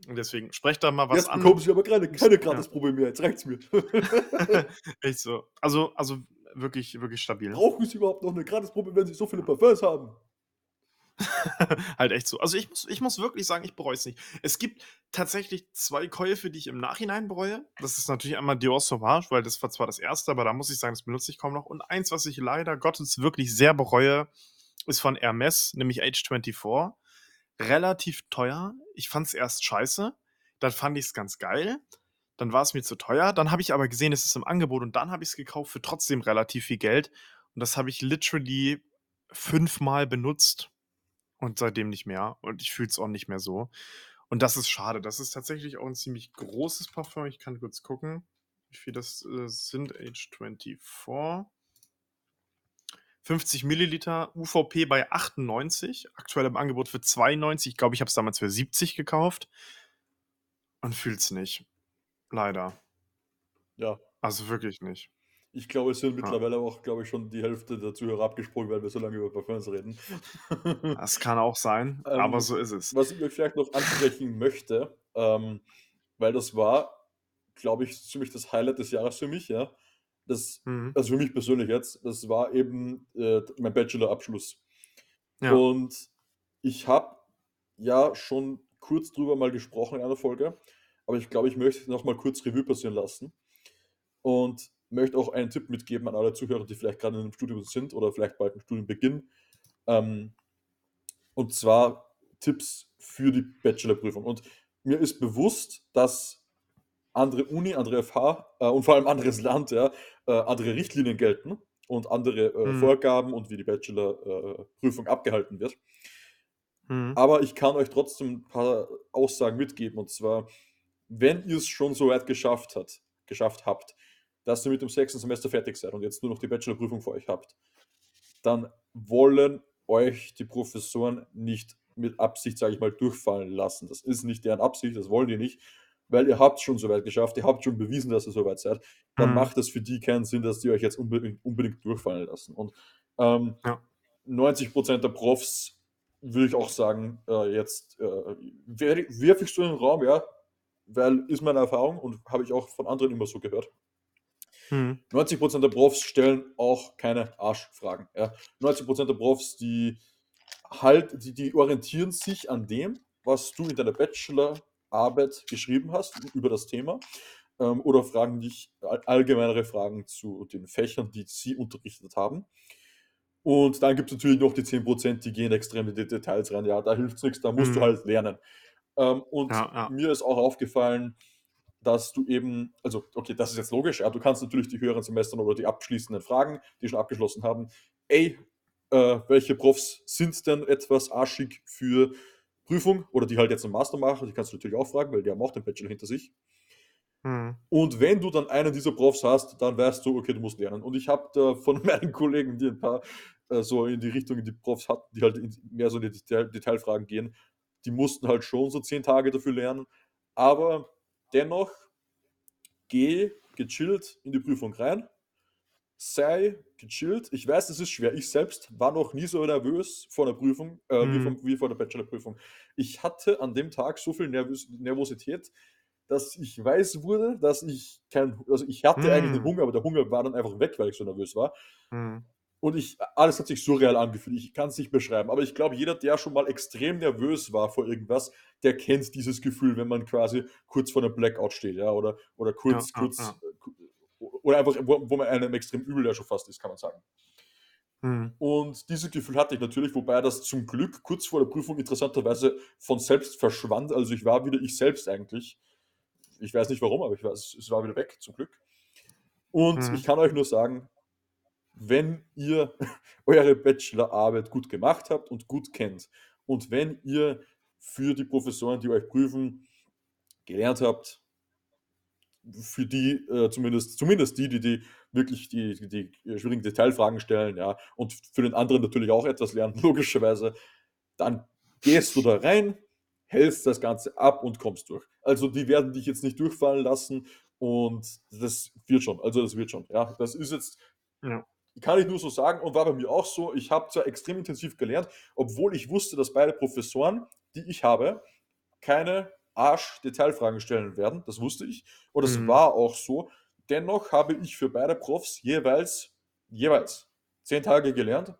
Und deswegen sprecht da mal was Jetzt an. bekommen Sie aber keine keine Ja. Gratisprobe mehr, jetzt reicht's mir. Echt so. Also also, wirklich wirklich stabil. Brauchen Sie überhaupt noch 'ne Gratisprobe, wenn Sie so viele Parfums haben? Halt echt so. Also, ich muss ich muss wirklich sagen, ich bereue es nicht. Es gibt tatsächlich 2 Käufe, die ich im Nachhinein bereue. Das ist natürlich einmal Dior Sauvage, weil das war zwar das 1., aber da muss ich sagen, das benutze ich kaum noch. Und eins, was ich leider Gottes wirklich sehr bereue, ist von Hermès, nämlich H24. Relativ teuer. Ich fand's erst scheiße, dann fand ich's ganz geil, dann war's mir zu teuer. Dann habe ich aber gesehen, es ist im Angebot und dann habe ich's gekauft für trotzdem relativ viel Geld. Und das habe ich literally 5-mal benutzt und seitdem nicht mehr. Und ich fühle es auch nicht mehr so. Und das ist schade. Das ist tatsächlich auch 'n ziemlich großes Parfum. Ich kann kurz gucken, wie viel das, äh, sind. H24. 50 Milliliter, UVP bei 98, aktuell im Angebot für 92. Ich glaube, ich habe es damals für 70 gekauft und fühl's nicht. Leider. Ja. Also, wirklich nicht. Ich glaube, es sind Ja. mittlerweile auch, glaube ich, schon die Hälfte der Zuhörer abgesprungen, weil wir so lange über Parfums reden. Das kann auch sein, aber Ähm, so ist es. was ich euch vielleicht noch ansprechen möchte, ähm, weil das war, glaube ich, ziemlich das Highlight des Jahres für mich, ja. Das Mhm. also, für mich persönlich jetzt, das war eben, äh, mein Bachelorabschluss. Ja. Und ich habe ja schon kurz drüber mal gesprochen in einer Folge, aber ich glaube, ich möchte noch mal kurz Revue passieren lassen und möchte auch einen Tipp mitgeben an alle Zuhörer, die vielleicht grade in 'nem Studium sind oder vielleicht bald 'n Studium beginnen. Ähm, und zwar Tipps für die Bachelorprüfung. Und mir ist bewusst, dass andere Uni, andere FH, äh, und vor allem anderes Land, ja, äh, andere Richtlinien gelten und andere, äh, Mhm. Vorgaben und wie die Bachelor äh, abgehalten wird. Mhm. Aber ich kann euch trotzdem 'n paar Aussagen mitgeben. Und zwar, wenn ihr's schon so weit geschafft hat geschafft habt, dass ihr mit dem 6. Semester fertig seid und jetzt nur noch die Bachelorprüfung vor euch habt, dann wollen euch die Professoren nicht mit Absicht, sage ich mal, durchfallen lassen. Das ist nicht deren Absicht, das wollen die nicht, weil ihr habt's schon so weit geschafft, ihr habt schon bewiesen, dass ihr so weit seid. Dann Mhm. macht das für die keinen Sinn, dass die euch jetzt unbedingt unbedingt durchfallen lassen. Und, ähm, Ja. 90% der Profs, würde ich auch sagen, äh, jetzt, äh, werfe ich so in den Raum, ja, weil ist meine Erfahrung und habe ich auch von anderen immer so gehört. Mhm. 90 der Profs stellen auch keine Arschfragen, ja. 90% der Profs, die halt die die orientieren sich an dem, was du in deiner Bachelorarbeit geschrieben hast über das Thema, ähm, oder fragen dich all allgemeinere Fragen zu den Fächern, die sie unterrichtet haben. Und dann gibt's natürlich noch die 10% die gehen extrem in die Details rein. Ja, da hilft's nix, da musst du Mhm. halt lernen. Ähm, und Ja, ja. mir ist auch aufgefallen, dass du eben also, okay, das ist jetzt logisch, ja, du kannst natürlich die höheren Semestern oder die abschließenden fragen, die schon abgeschlossen haben: „Ey, äh, welche Profs sind denn etwas arschig für Prüfung?“ Oder die halt jetzt 'n Master machen, die kannst du natürlich auch fragen, weil die haben auch den Bachelor hinter sich. Mhm. Und wenn du dann einen dieser Profs hast, dann weißt du, okay, du musst lernen. Und ich habe da von meinen Kollegen, die 'n paar, äh, so in die Richtung die Profs hatten, die halt in mehr so in die Detail Detailfragen gehen, die mussten halt schon so 10 Tage dafür lernen. Aber dennoch, geh gechillt in die Prüfung rein. Sei gechillt. Ich weiß, es ist schwer. Ich selbst war noch nie so nervös vor 'ner Prüfung, äh, wie Mhm. vom wie vor der Bachelorprüfung. Ich hatte an dem Tag so viel Nervös Nervosität, dass ich weiß wurde, dass ich kein also, ich hatte eigentlich den Mhm. Hunger, aber der Hunger war dann einfach weg, weil ich so nervös war. Mhm. Und ich alles hat sich surreal angefühlt. Ich kann's nicht beschreiben, aber ich glaube, jeder, der schon mal extrem nervös war vor irgendwas, der kennt dieses Gefühl, wenn man quasi kurz vor 'nem Blackout steht, ja, oder oder kurz ja, kurz, ja. Oder einfach, wo wo man einem extrem übel ja schon fast ist, kann man sagen. Mhm. Und dieses Gefühl hatte ich natürlich, wobei das zum Glück kurz vor der Prüfung interessanterweise von selbst verschwand. Also, ich war wieder ich selbst eigentlich. Ich weiß nicht warum, aber ich es es war wieder weg, zum Glück. Und Mhm. ich kann euch nur sagen, wenn ihr eure Bachelorarbeit gut gemacht habt und gut kennt und wenn ihr für die Professoren, die euch prüfen, gelernt habt für die, äh, zumindest zumindest die, die die wirklich die die die schwierigen Detailfragen stellen, ja, und für den anderen natürlich auch etwas lernen, logischerweise, dann gehst du da rein, hältst das Ganze ab und kommst durch. Also, die werden dich jetzt nicht durchfallen lassen und das wird schon. Also, das wird schon, ja. Das ist jetzt Ja. kann ich nur so sagen und war bei mir auch so. Ich habe zwar extrem intensiv gelernt, obwohl ich wusste, dass beide Professoren, die ich habe, keine Arsch-Detailfragen stellen werden. Das wusste ich und das Mhm. war auch so. Dennoch habe ich für beide Profs jeweils jeweils 10 Tage gelernt.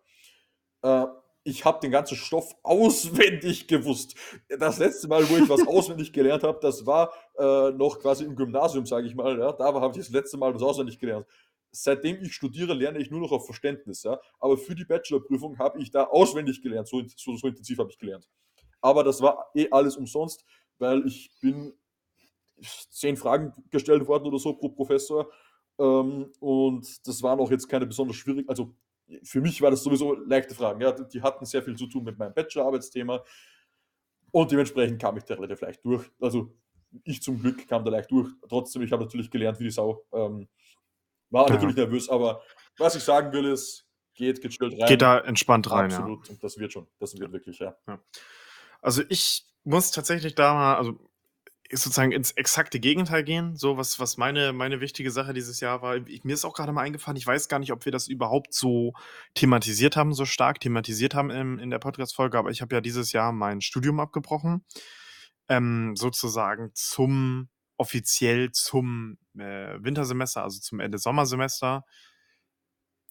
Äh, ich habe den ganzen Stoff auswendig gewusst. Das letzte Mal, wo ich was auswendig gelernt habe, das war, äh, noch quasi im Gymnasium, sage ich mal, ja. Da habe ich das letzte Mal was auswendig gelernt. Seitdem ich studiere, lerne ich nur noch auf Verständnis, ja. Aber für die Bachelorprüfung habe ich da auswendig gelernt. So so so intensiv habe ich gelernt. Aber das war eh alles umsonst, weil ich bin 10 Fragen gestellt worden oder so pro Professor. Ähm, und das waren auch jetzt keine besonders schwierig also, für mich war das sowieso leichte Fragen, ja. Die hatten sehr viel zu tun mit meinem Bachelorarbeitsthema. Und dementsprechend kam ich da relativ leicht durch. Also, ich zum Glück kam da leicht durch. Trotzdem, ich habe natürlich gelernt wie die Sau. Ähm, war Ja. natürlich nervös, aber was ich sagen will, ist, geht gechillt rein. Geht da entspannt rein, ja. Absolut. Und das wird schon. Das wird wirklich, ja. Ja. Also, ich muss tatsächlich da mal also, sozusagen ins exakte Gegenteil gehen, so was was meine meine wichtige Sache dieses Jahr war. Ich mir ist auch grade mal eingefallen, ich weiß gar nicht, ob wir das überhaupt so thematisiert haben so stark thematisiert haben im in der Podcast-Folge, aber ich habe ja dieses Jahr mein Studium abgebrochen, ähm, sozusagen zum offiziell zum, äh, Wintersemester, also, zum Ende Sommersemester.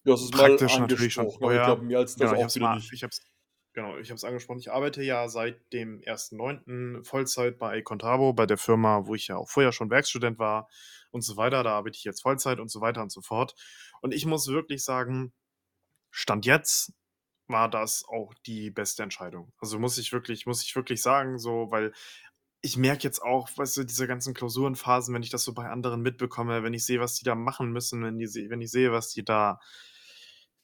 Du hast es mal Praktisch natürlich schon aber ich vorher. glaube, mehr als das Genau, auch wieder mal nicht. ich habe es genau, ich habe es angesprochen. Ich arbeite ja seit dem 1.9. Vollzeit bei Contabo, bei der Firma, wo ich ja auch vorher schon Werkstudent war und so weiter. Da arbeite ich jetzt Vollzeit und so weiter und so fort. Und ich muss wirklich sagen, Stand jetzt war das auch die beste Entscheidung. Also, muss ich wirklich muss ich wirklich sagen, so, weil ich merke jetzt auch, weißt du, diese ganzen Klausurenphasen, wenn ich das so bei anderen mitbekomme, wenn ich sehe, was die da machen müssen, wenn die wenn ich sehe, was die da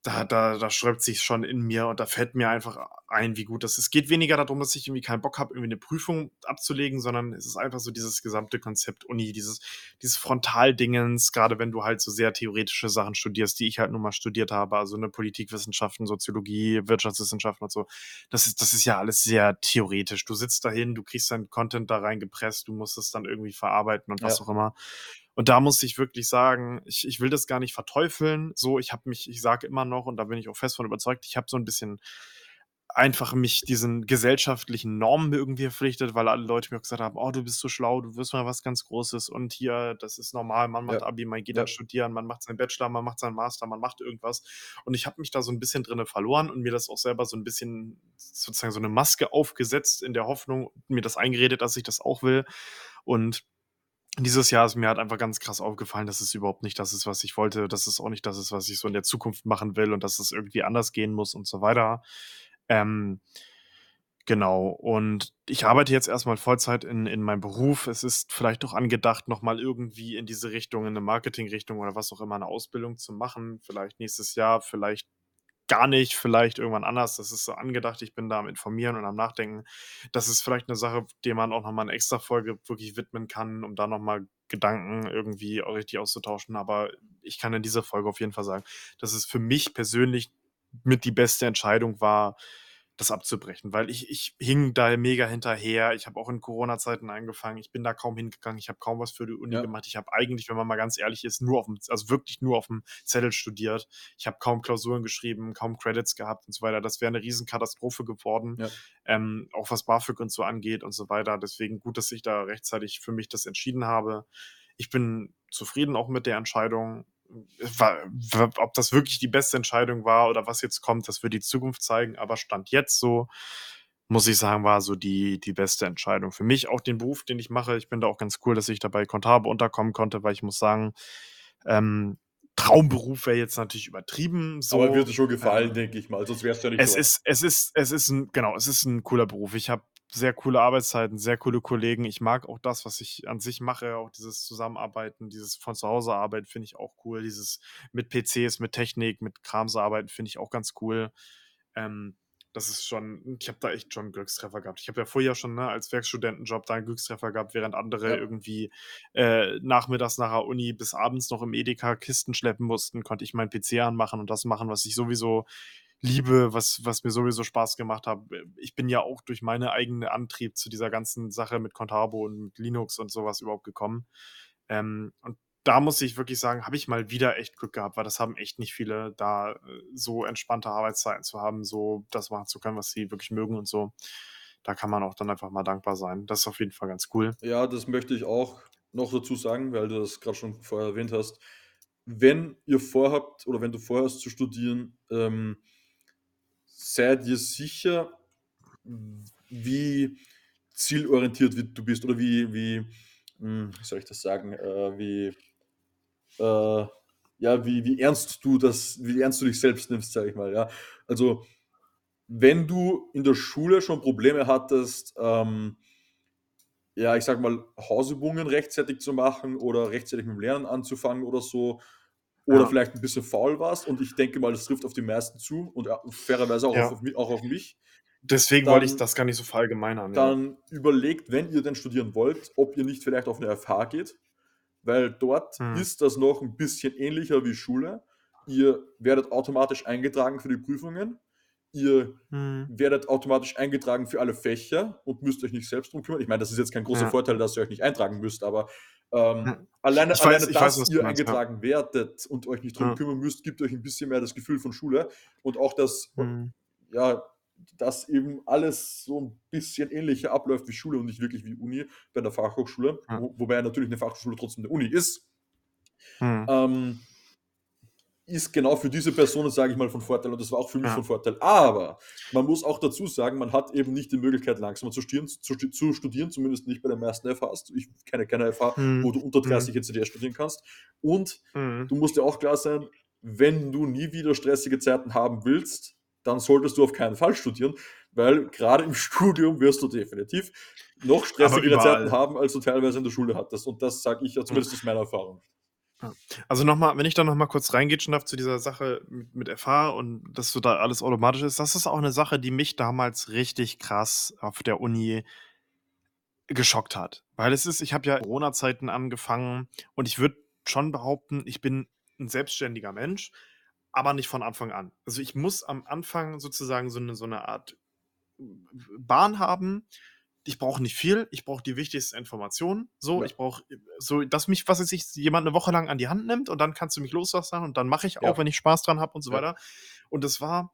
da, da, da sträubt sich schon in mir und da fällt mir einfach ein, wie gut das ist. Es geht weniger darum, dass ich irgendwie keinen Bock habe, irgendwie eine Prüfung abzulegen, sondern es ist einfach so dieses gesamte Konzept Uni, dieses, dieses Frontaldingens, gerade wenn du halt so sehr theoretische Sachen studierst, die ich halt nun mal studiert habe, also eine Politikwissenschaften, Soziologie, Wirtschaftswissenschaften und so. Das ist, das ist ja alles sehr theoretisch. Du sitzt dahin, du kriegst deinen Content da reingepresst, du musst es dann irgendwie verarbeiten und was ja. auch immer. Und da muss ich wirklich sagen, ich, ich will das gar nicht verteufeln. So, ich habe mich, ich sage immer noch, und da bin ich auch fest von überzeugt, ich habe so ein bisschen einfach mich diesen gesellschaftlichen Normen irgendwie verpflichtet, weil alle Leute mir auch gesagt haben, oh, du bist so schlau, du wirst mal was ganz Großes und hier, das ist normal, man macht ja. Abi, man geht ja. dann studieren, man macht seinen Bachelor, man macht seinen Master, man macht irgendwas. Und ich habe mich da so ein bisschen drinne verloren und mir das auch selber so ein bisschen sozusagen so eine Maske aufgesetzt in der Hoffnung, mir das eingeredet, dass ich das auch will. Und dieses Jahr ist mir halt einfach ganz krass aufgefallen, dass es überhaupt nicht das ist, was ich wollte, dass es auch nicht das ist, was ich so in der Zukunft machen will und dass es irgendwie anders gehen muss und so weiter. Ähm, genau. Und ich arbeite jetzt erstmal Vollzeit in, in meinem Beruf. Es ist vielleicht auch angedacht, nochmal irgendwie in diese Richtung, in eine Marketingrichtung oder was auch immer, eine Ausbildung zu machen. Vielleicht nächstes Jahr, vielleicht gar nicht, vielleicht irgendwann anders. Das ist so angedacht. Ich bin da am Informieren und am Nachdenken. Das ist vielleicht eine Sache, der man auch nochmal eine extra Folge wirklich widmen kann, um da nochmal Gedanken irgendwie richtig auszutauschen. Aber ich kann in dieser Folge auf jeden Fall sagen, dass es für mich persönlich mit die beste Entscheidung war, das abzubrechen, weil ich, ich hing da mega hinterher. Ich habe auch in Corona-Zeiten angefangen. Ich bin da kaum hingegangen. Ich habe kaum was für die Uni ja. gemacht. Ich habe eigentlich, wenn man mal ganz ehrlich ist, nur auf dem, also wirklich nur auf dem Zettel studiert. Ich habe kaum Klausuren geschrieben, kaum Credits gehabt und so weiter. Das wäre eine Riesenkatastrophe geworden, ja. ähm, auch was BAföG und so angeht und so weiter. Deswegen gut, dass ich da rechtzeitig für mich das entschieden habe. Ich bin zufrieden auch mit der Entscheidung ob das wirklich die beste Entscheidung war oder was jetzt kommt, das wird die Zukunft zeigen. Aber Stand jetzt so, muss ich sagen, war so die, die beste Entscheidung. Für mich auch den Beruf, den ich mache. Ich bin da auch ganz cool, dass ich dabei Kontable unterkommen konnte, weil ich muss sagen, ähm, Traumberuf wäre jetzt natürlich übertrieben. So. Aber würde schon gefallen, ähm, denke ich mal. Sonst wäre es ja nicht es so. Ist, es ist, es ist ein, genau, es ist ein cooler Beruf. Ich habe sehr coole Arbeitszeiten, sehr coole Kollegen. Ich mag auch das, was ich an sich mache, auch dieses Zusammenarbeiten, dieses von zu Hause arbeiten finde ich auch cool. Dieses mit PCs, mit Technik, mit Krams arbeiten finde ich auch ganz cool. Ähm, das ist schon, ich habe da echt schon Glückstreffer gehabt. Ich habe ja vorher schon ne, als Werkstudentenjob da einen Glückstreffer gehabt, während andere ja. irgendwie äh, nachmittags nach der Uni bis abends noch im Edeka Kisten schleppen mussten, konnte ich meinen PC anmachen und das machen, was ich sowieso liebe, was, was mir sowieso Spaß gemacht hat. Ich bin ja auch durch meinen eigenen Antrieb zu dieser ganzen Sache mit Contabo und mit Linux und sowas überhaupt gekommen. Ähm, und da muss ich wirklich sagen, habe ich mal wieder echt Glück gehabt, weil das haben echt nicht viele, da äh, so entspannte Arbeitszeiten zu haben, so das machen zu können, was sie wirklich mögen und so. Da kann man auch dann einfach mal dankbar sein. Das ist auf jeden Fall ganz cool. Ja, das möchte ich auch noch dazu sagen, weil du das gerade schon vorher erwähnt hast. Wenn ihr vorhabt oder wenn du vorhast zu studieren, ähm, sei dir sicher, wie zielorientiert du bist oder wie, wie, hm, wie soll ich das sagen, äh, wie, äh, ja, wie, wie ernst du das, wie ernst du dich selbst nimmst, sage ich mal, ja. Also, wenn du in der Schule schon Probleme hattest, ähm, ja, ich sag mal, Hausübungen rechtzeitig zu machen oder rechtzeitig mit dem Lernen anzufangen oder so, oder ja. vielleicht ein bisschen faul warst. Und ich denke mal, das trifft auf die meisten zu und fairerweise auch, ja. auf, auch auf mich. Deswegen dann, wollte ich das gar nicht so verallgemeinern. Dann ja. überlegt, wenn ihr denn studieren wollt, ob ihr nicht vielleicht auf eine FH geht, weil dort hm. ist das noch ein bisschen ähnlicher wie Schule. Ihr werdet automatisch eingetragen für die Prüfungen. Ihr hm. werdet automatisch eingetragen für alle Fächer und müsst euch nicht selbst drum kümmern. Ich meine, das ist jetzt kein großer ja. Vorteil, dass ihr euch nicht eintragen müsst, aber ähm, hm. alleine, ich alleine weiß, dass weiß, ihr meinst, eingetragen ja. werdet und euch nicht drum ja. kümmern müsst, gibt euch ein bisschen mehr das Gefühl von Schule und auch das, hm. ja, dass eben alles so ein bisschen ähnlicher abläuft wie Schule und nicht wirklich wie Uni bei der Fachhochschule, wo, wobei natürlich eine Fachhochschule trotzdem eine Uni ist. Hm. Ähm, ist genau für diese Personen, sage ich mal, von Vorteil und das war auch für mich ja. von Vorteil. Aber man muss auch dazu sagen, man hat eben nicht die Möglichkeit, langsamer zu studieren, zu, zu studieren zumindest nicht bei der meisten FHs. Ich kenne keine FH, hm. wo du unter 30 hm. ECDS studieren kannst. Und hm. du musst dir auch klar sein, wenn du nie wieder stressige Zeiten haben willst, dann solltest du auf keinen Fall studieren, weil gerade im Studium wirst du definitiv noch stressigere Zeiten haben, als du teilweise in der Schule hattest. Und das sage ich ja zumindest aus meiner Erfahrung. Also noch mal wenn ich da noch mal kurz reingrätschen darf zu dieser Sache mit mit FH und dass so da alles automatisch ist. Das ist auch 'ne Sache, die mich damals richtig krass auf der Uni geschockt hat. Weil es ist ich habe ja Corona-Zeiten angefangen und ich würde schon behaupten, ich bin 'n selbstständiger Mensch, aber nicht von Anfang an. Also, ich muss am Anfang sozusagen so 'ne so 'ne Art W Bahn haben. Ich brauche nicht viel, ich brauche die wichtigsten Informationen. So, Ja. ich brauche so, dass mich, was weiß ich, jemand 'ne Woche lang an die Hand nimmt und dann kannst du mich loslassen und dann mache ich auch, Ja. wenn ich Spaß dran habe und so Ja. weiter. Und das war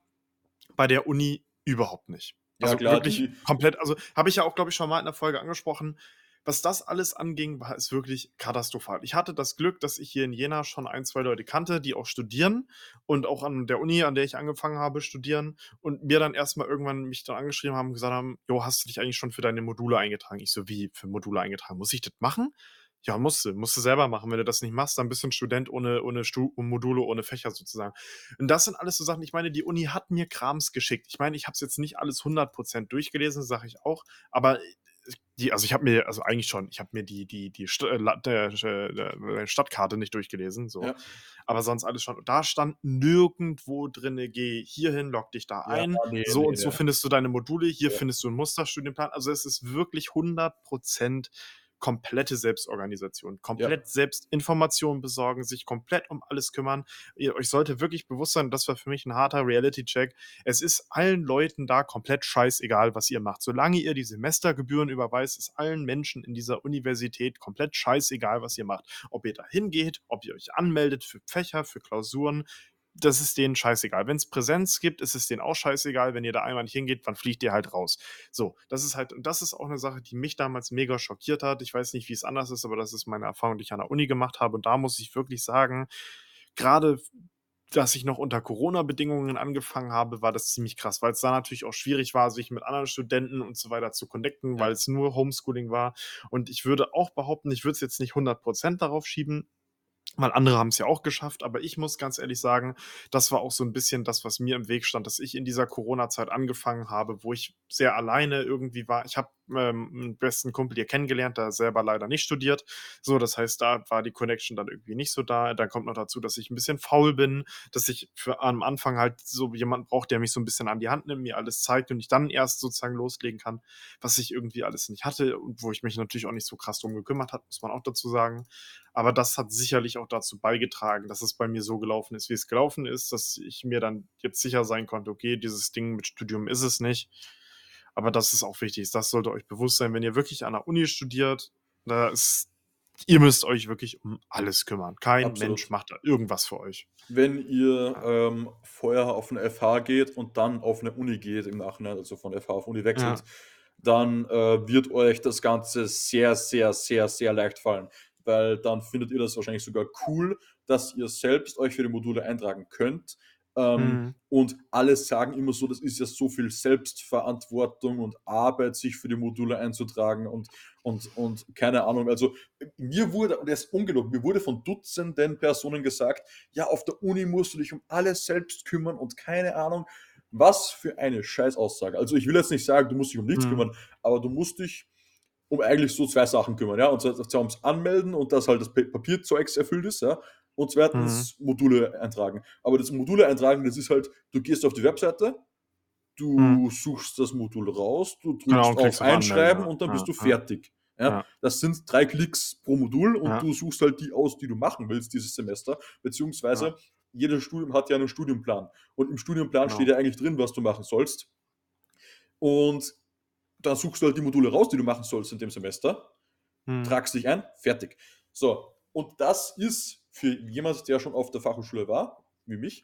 bei der Uni überhaupt nicht. Ja Also, klar, wirklich die komplett also, habe ich ja auch, glaube ich, schon mal in 'ner Folge angesprochen. Was das alles anging, war es wirklich katastrophal. Ich hatte das Glück, dass ich hier in Jena schon 1, 2 Leute kannte, die auch studieren und auch an der Uni, an der ich angefangen habe, studieren und mir dann erst mal irgendwann mich dann angeschrieben haben und gesagt haben: „Jo, hast du dich eigentlich schon für deine Module eingetragen?“ Ich so: „Wie für Module eingetragen? Muss ich das machen?“ „Ja, musst du. Musst du selber machen. Wenn du das nicht machst, dann bist du 'n Student ohne ohne Stu Module, ohne Fächer sozusagen.“ Und das sind alles so Sachen ich meine, die Uni hat mir Krams geschickt. Ich meine, ich habe es jetzt nicht alles 100 % durchgelesen, sage ich auch, aber die also, ich habe mir also, eigentlich schon ich habe mir die die die St äh, der äh, Stadtkarte nicht durchgelesen, so, Ja. aber sonst alles schon. Da stand nirgendwo drinne: „Geh hierhin, logge dich da Ja, ein. ne, So ne, und so ne. findest du deine Module. Hier findest du 'n Musterstudienplan.“ Also, es ist wirklich 100 % komplette Selbstorganisation. Ja. Komplett selbst Informationen besorgen, sich komplett um alles kümmern. Ihr euch sollte wirklich bewusst sein, das war für mich 'n harter Reality-Check. Es ist allen Leuten da komplett scheißegal, was ihr macht. Solange ihr die Semestergebühren überweist, ist allen Menschen in dieser Universität komplett scheißegal, was ihr macht. Ob ihr da hingeht, ob ihr euch anmeldet für Fächer, für Klausuren, das ist denen scheißegal. Wenn's Präsenz gibt, ist es denen auch scheißegal. Wenn ihr da einmal nicht hingeht, dann fliegt ihr halt raus. So, das ist halt und das ist auch 'ne Sache, die mich damals mega schockiert hat. Ich weiß nicht, wie's anders ist, aber das ist meine Erfahrung, die ich an der Uni gemacht habe. Und da muss ich wirklich sagen, grade f dass ich noch unter Corona-Bedingungen angefangen habe, war das ziemlich krass, weil's da natürlich auch schwierig war, sich mit anderen Studenten und so weiter zu connecten, Ja. weil's nur Homeschooling war. Und ich würde auch behaupten, ich würde es jetzt nicht 100 % darauf schieben, weil andere haben's ja auch geschafft. Aber ich muss ganz ehrlich sagen, das war auch so 'n bisschen das, was mir im Weg stand, dass ich in dieser Corona-Zeit angefangen habe, wo ich sehr alleine irgendwie war. Ich habe, ähm, 'n besten Kumpel hier kennengelernt, der selber leider nicht studiert. So, das heißt, da war die Connection dann irgendwie nicht so da. Dann kommt noch dazu, dass ich 'n bisschen faul bin, dass ich für am Anfang halt so jemanden brauche, der mich so 'n bisschen an die Hand nimmt, mir alles zeigt und ich dann erst sozusagen loslegen kann, was ich irgendwie alles nicht hatte und wo ich mich natürlich auch nicht so krass drum gekümmert habe, muss man auch dazu sagen. Aber das hat sicherlich auch dazu beigetragen, dass es bei mir so gelaufen ist, wie es gelaufen ist, dass ich mir dann jetzt sicher sein konnte: „Okay, dieses Ding mit Studium ist es nicht.“ Aber das ist auch wichtig. Das sollte euch bewusst sein, wenn ihr wirklich an der Uni studiert, da ist ihr müsst euch wirklich um alles kümmern. Kein Mensch Absolut. macht da irgendwas für euch. Wenn ihr, Ja. ähm, vorher auf 'ne FH geht und dann auf 'ne Uni geht im Nachhinein, also, von FH auf Uni Ja. wechselt, dann, äh, wird euch das Ganze sehr, sehr, sehr, sehr leicht fallen, weil dann findet ihr das wahrscheinlich sogar cool, dass ihr selbst euch für die Module eintragen könnt. Ähm, Mhm. und alle sagen immer so, das ist ja so viel Selbstverantwortung und Arbeit, sich für die Module einzutragen und und und keine Ahnung. Also, mir wurde und das ist ungelogen, mir wurde von Dutzenden Personen gesagt: „Ja, auf der Uni musst du dich um alles selbst kümmern“ und keine Ahnung. Was für eine Scheißaussage. Also, ich will jetzt nicht sagen, du musst dich um nichts Mhm. kümmern, aber du musst dich um eigentlich so 2 Sachen kümmern, ja? Und zwar ums Anmelden und dass halt das Pa Papierzeugs erfüllt ist, ja? Und Mhm. 2. Module eintragen. Aber das Module eintragen, das ist halt du gehst auf die Webseite, Mhm. du suchst das Modul raus, du Genau, drückst und auf Einschreiben ja. und dann bist Ja, du ja. fertig, ja? Ja. Das sind 3 Klicks pro Modul und du suchst halt die aus, die du machen willst dieses Semester, beziehungsweise jedes Studium hat ja 'nen Studienplan. Und im Studienplan steht Genau. ja eigentlich drin, was du machen sollst. Und dann suchst du halt die Module raus, die du machen sollst in dem Semester, Mhm. tragst dich ein, fertig. So, und das ist für jemand, der schon auf der Fachhochschule war, wie mich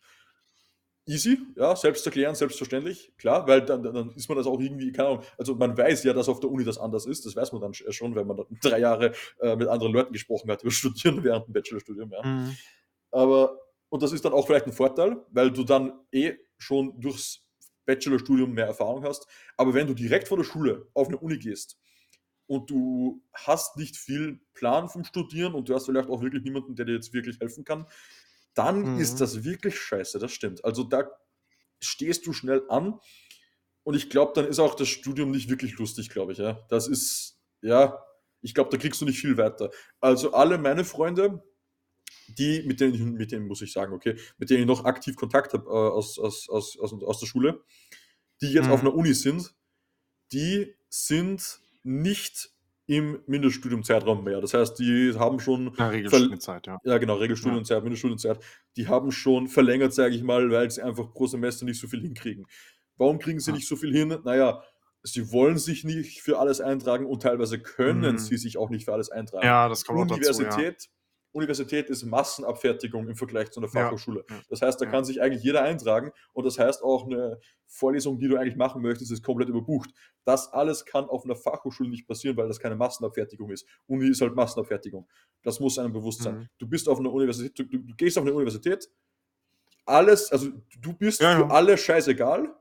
easy, ja, selbsterklärend, selbstverständlich, klar, weil dann dann ist man das auch irgendwie keine Ahnung, also, man weiß ja, dass auf der Uni das anders ist. Das weiß man dann sch schon, wenn man dann 3 Jahre, äh, mit anderen Leuten gesprochen hat über Studieren während dem Bachelorstudium, ja. Mhm. Aber und das ist dann auch vielleicht 'n Vorteil, weil du dann eh schon durchs Bachelorstudium mehr Erfahrung hast. Aber wenn du direkt von der Schule auf 'ne Uni gehst und du hast nicht viel Plan vom Studieren und du hast vielleicht auch wirklich niemanden, der dir jetzt wirklich helfen kann, dann ist Mhm. das wirklich scheiße, das stimmt. Also, da stehst du schnell an und ich glaube, dann ist auch das Studium nicht wirklich lustig, glaube ich, ja. Das ist ja, ich glaube, da kriegst du nicht viel weiter. Also, alle meine Freunde die, mit denen, ich, mit denen muss ich sagen, okay, mit denen ich noch aktiv Kontakt habe äh, aus, aus, aus, aus, aus der Schule, die jetzt auf Mhm. einer Uni sind, die sind nicht im Mindeststudiumzeitraum mehr. Das heißt, die haben schon Ja, Regelstudienzeit, ja. ja genau, Ja. Regelstudienzeit, Mindeststudienzeit, die haben schon verlängert, sage ich mal, weil sie einfach pro Semester nicht so viel hinkriegen. Warum kriegen sie Ja. nicht so viel hin? Na ja, sie wollen sich nicht für alles eintragen und teilweise können Mhm. sie sich auch nicht für alles eintragen. Ja, das kommt auch dazu, ja. Universität ist Massenabfertigung im Vergleich zu einer Fachhochschule. ja, Das heißt, da ja. kann sich eigentlich jeder eintragen und das heißt auch eine Vorlesung, die du eigentlich machen möchtest, ist komplett überbucht. Das alles kann auf einer Fachhochschule nicht passieren, weil das keine Massenabfertigung ist. Uni ist halt Massenabfertigung. Das muss einem bewusst sein. Mhm. Du bist auf einer Universität, du, du, gehst auf eine Universität, alles, also du bist Ja, für alle scheißegal.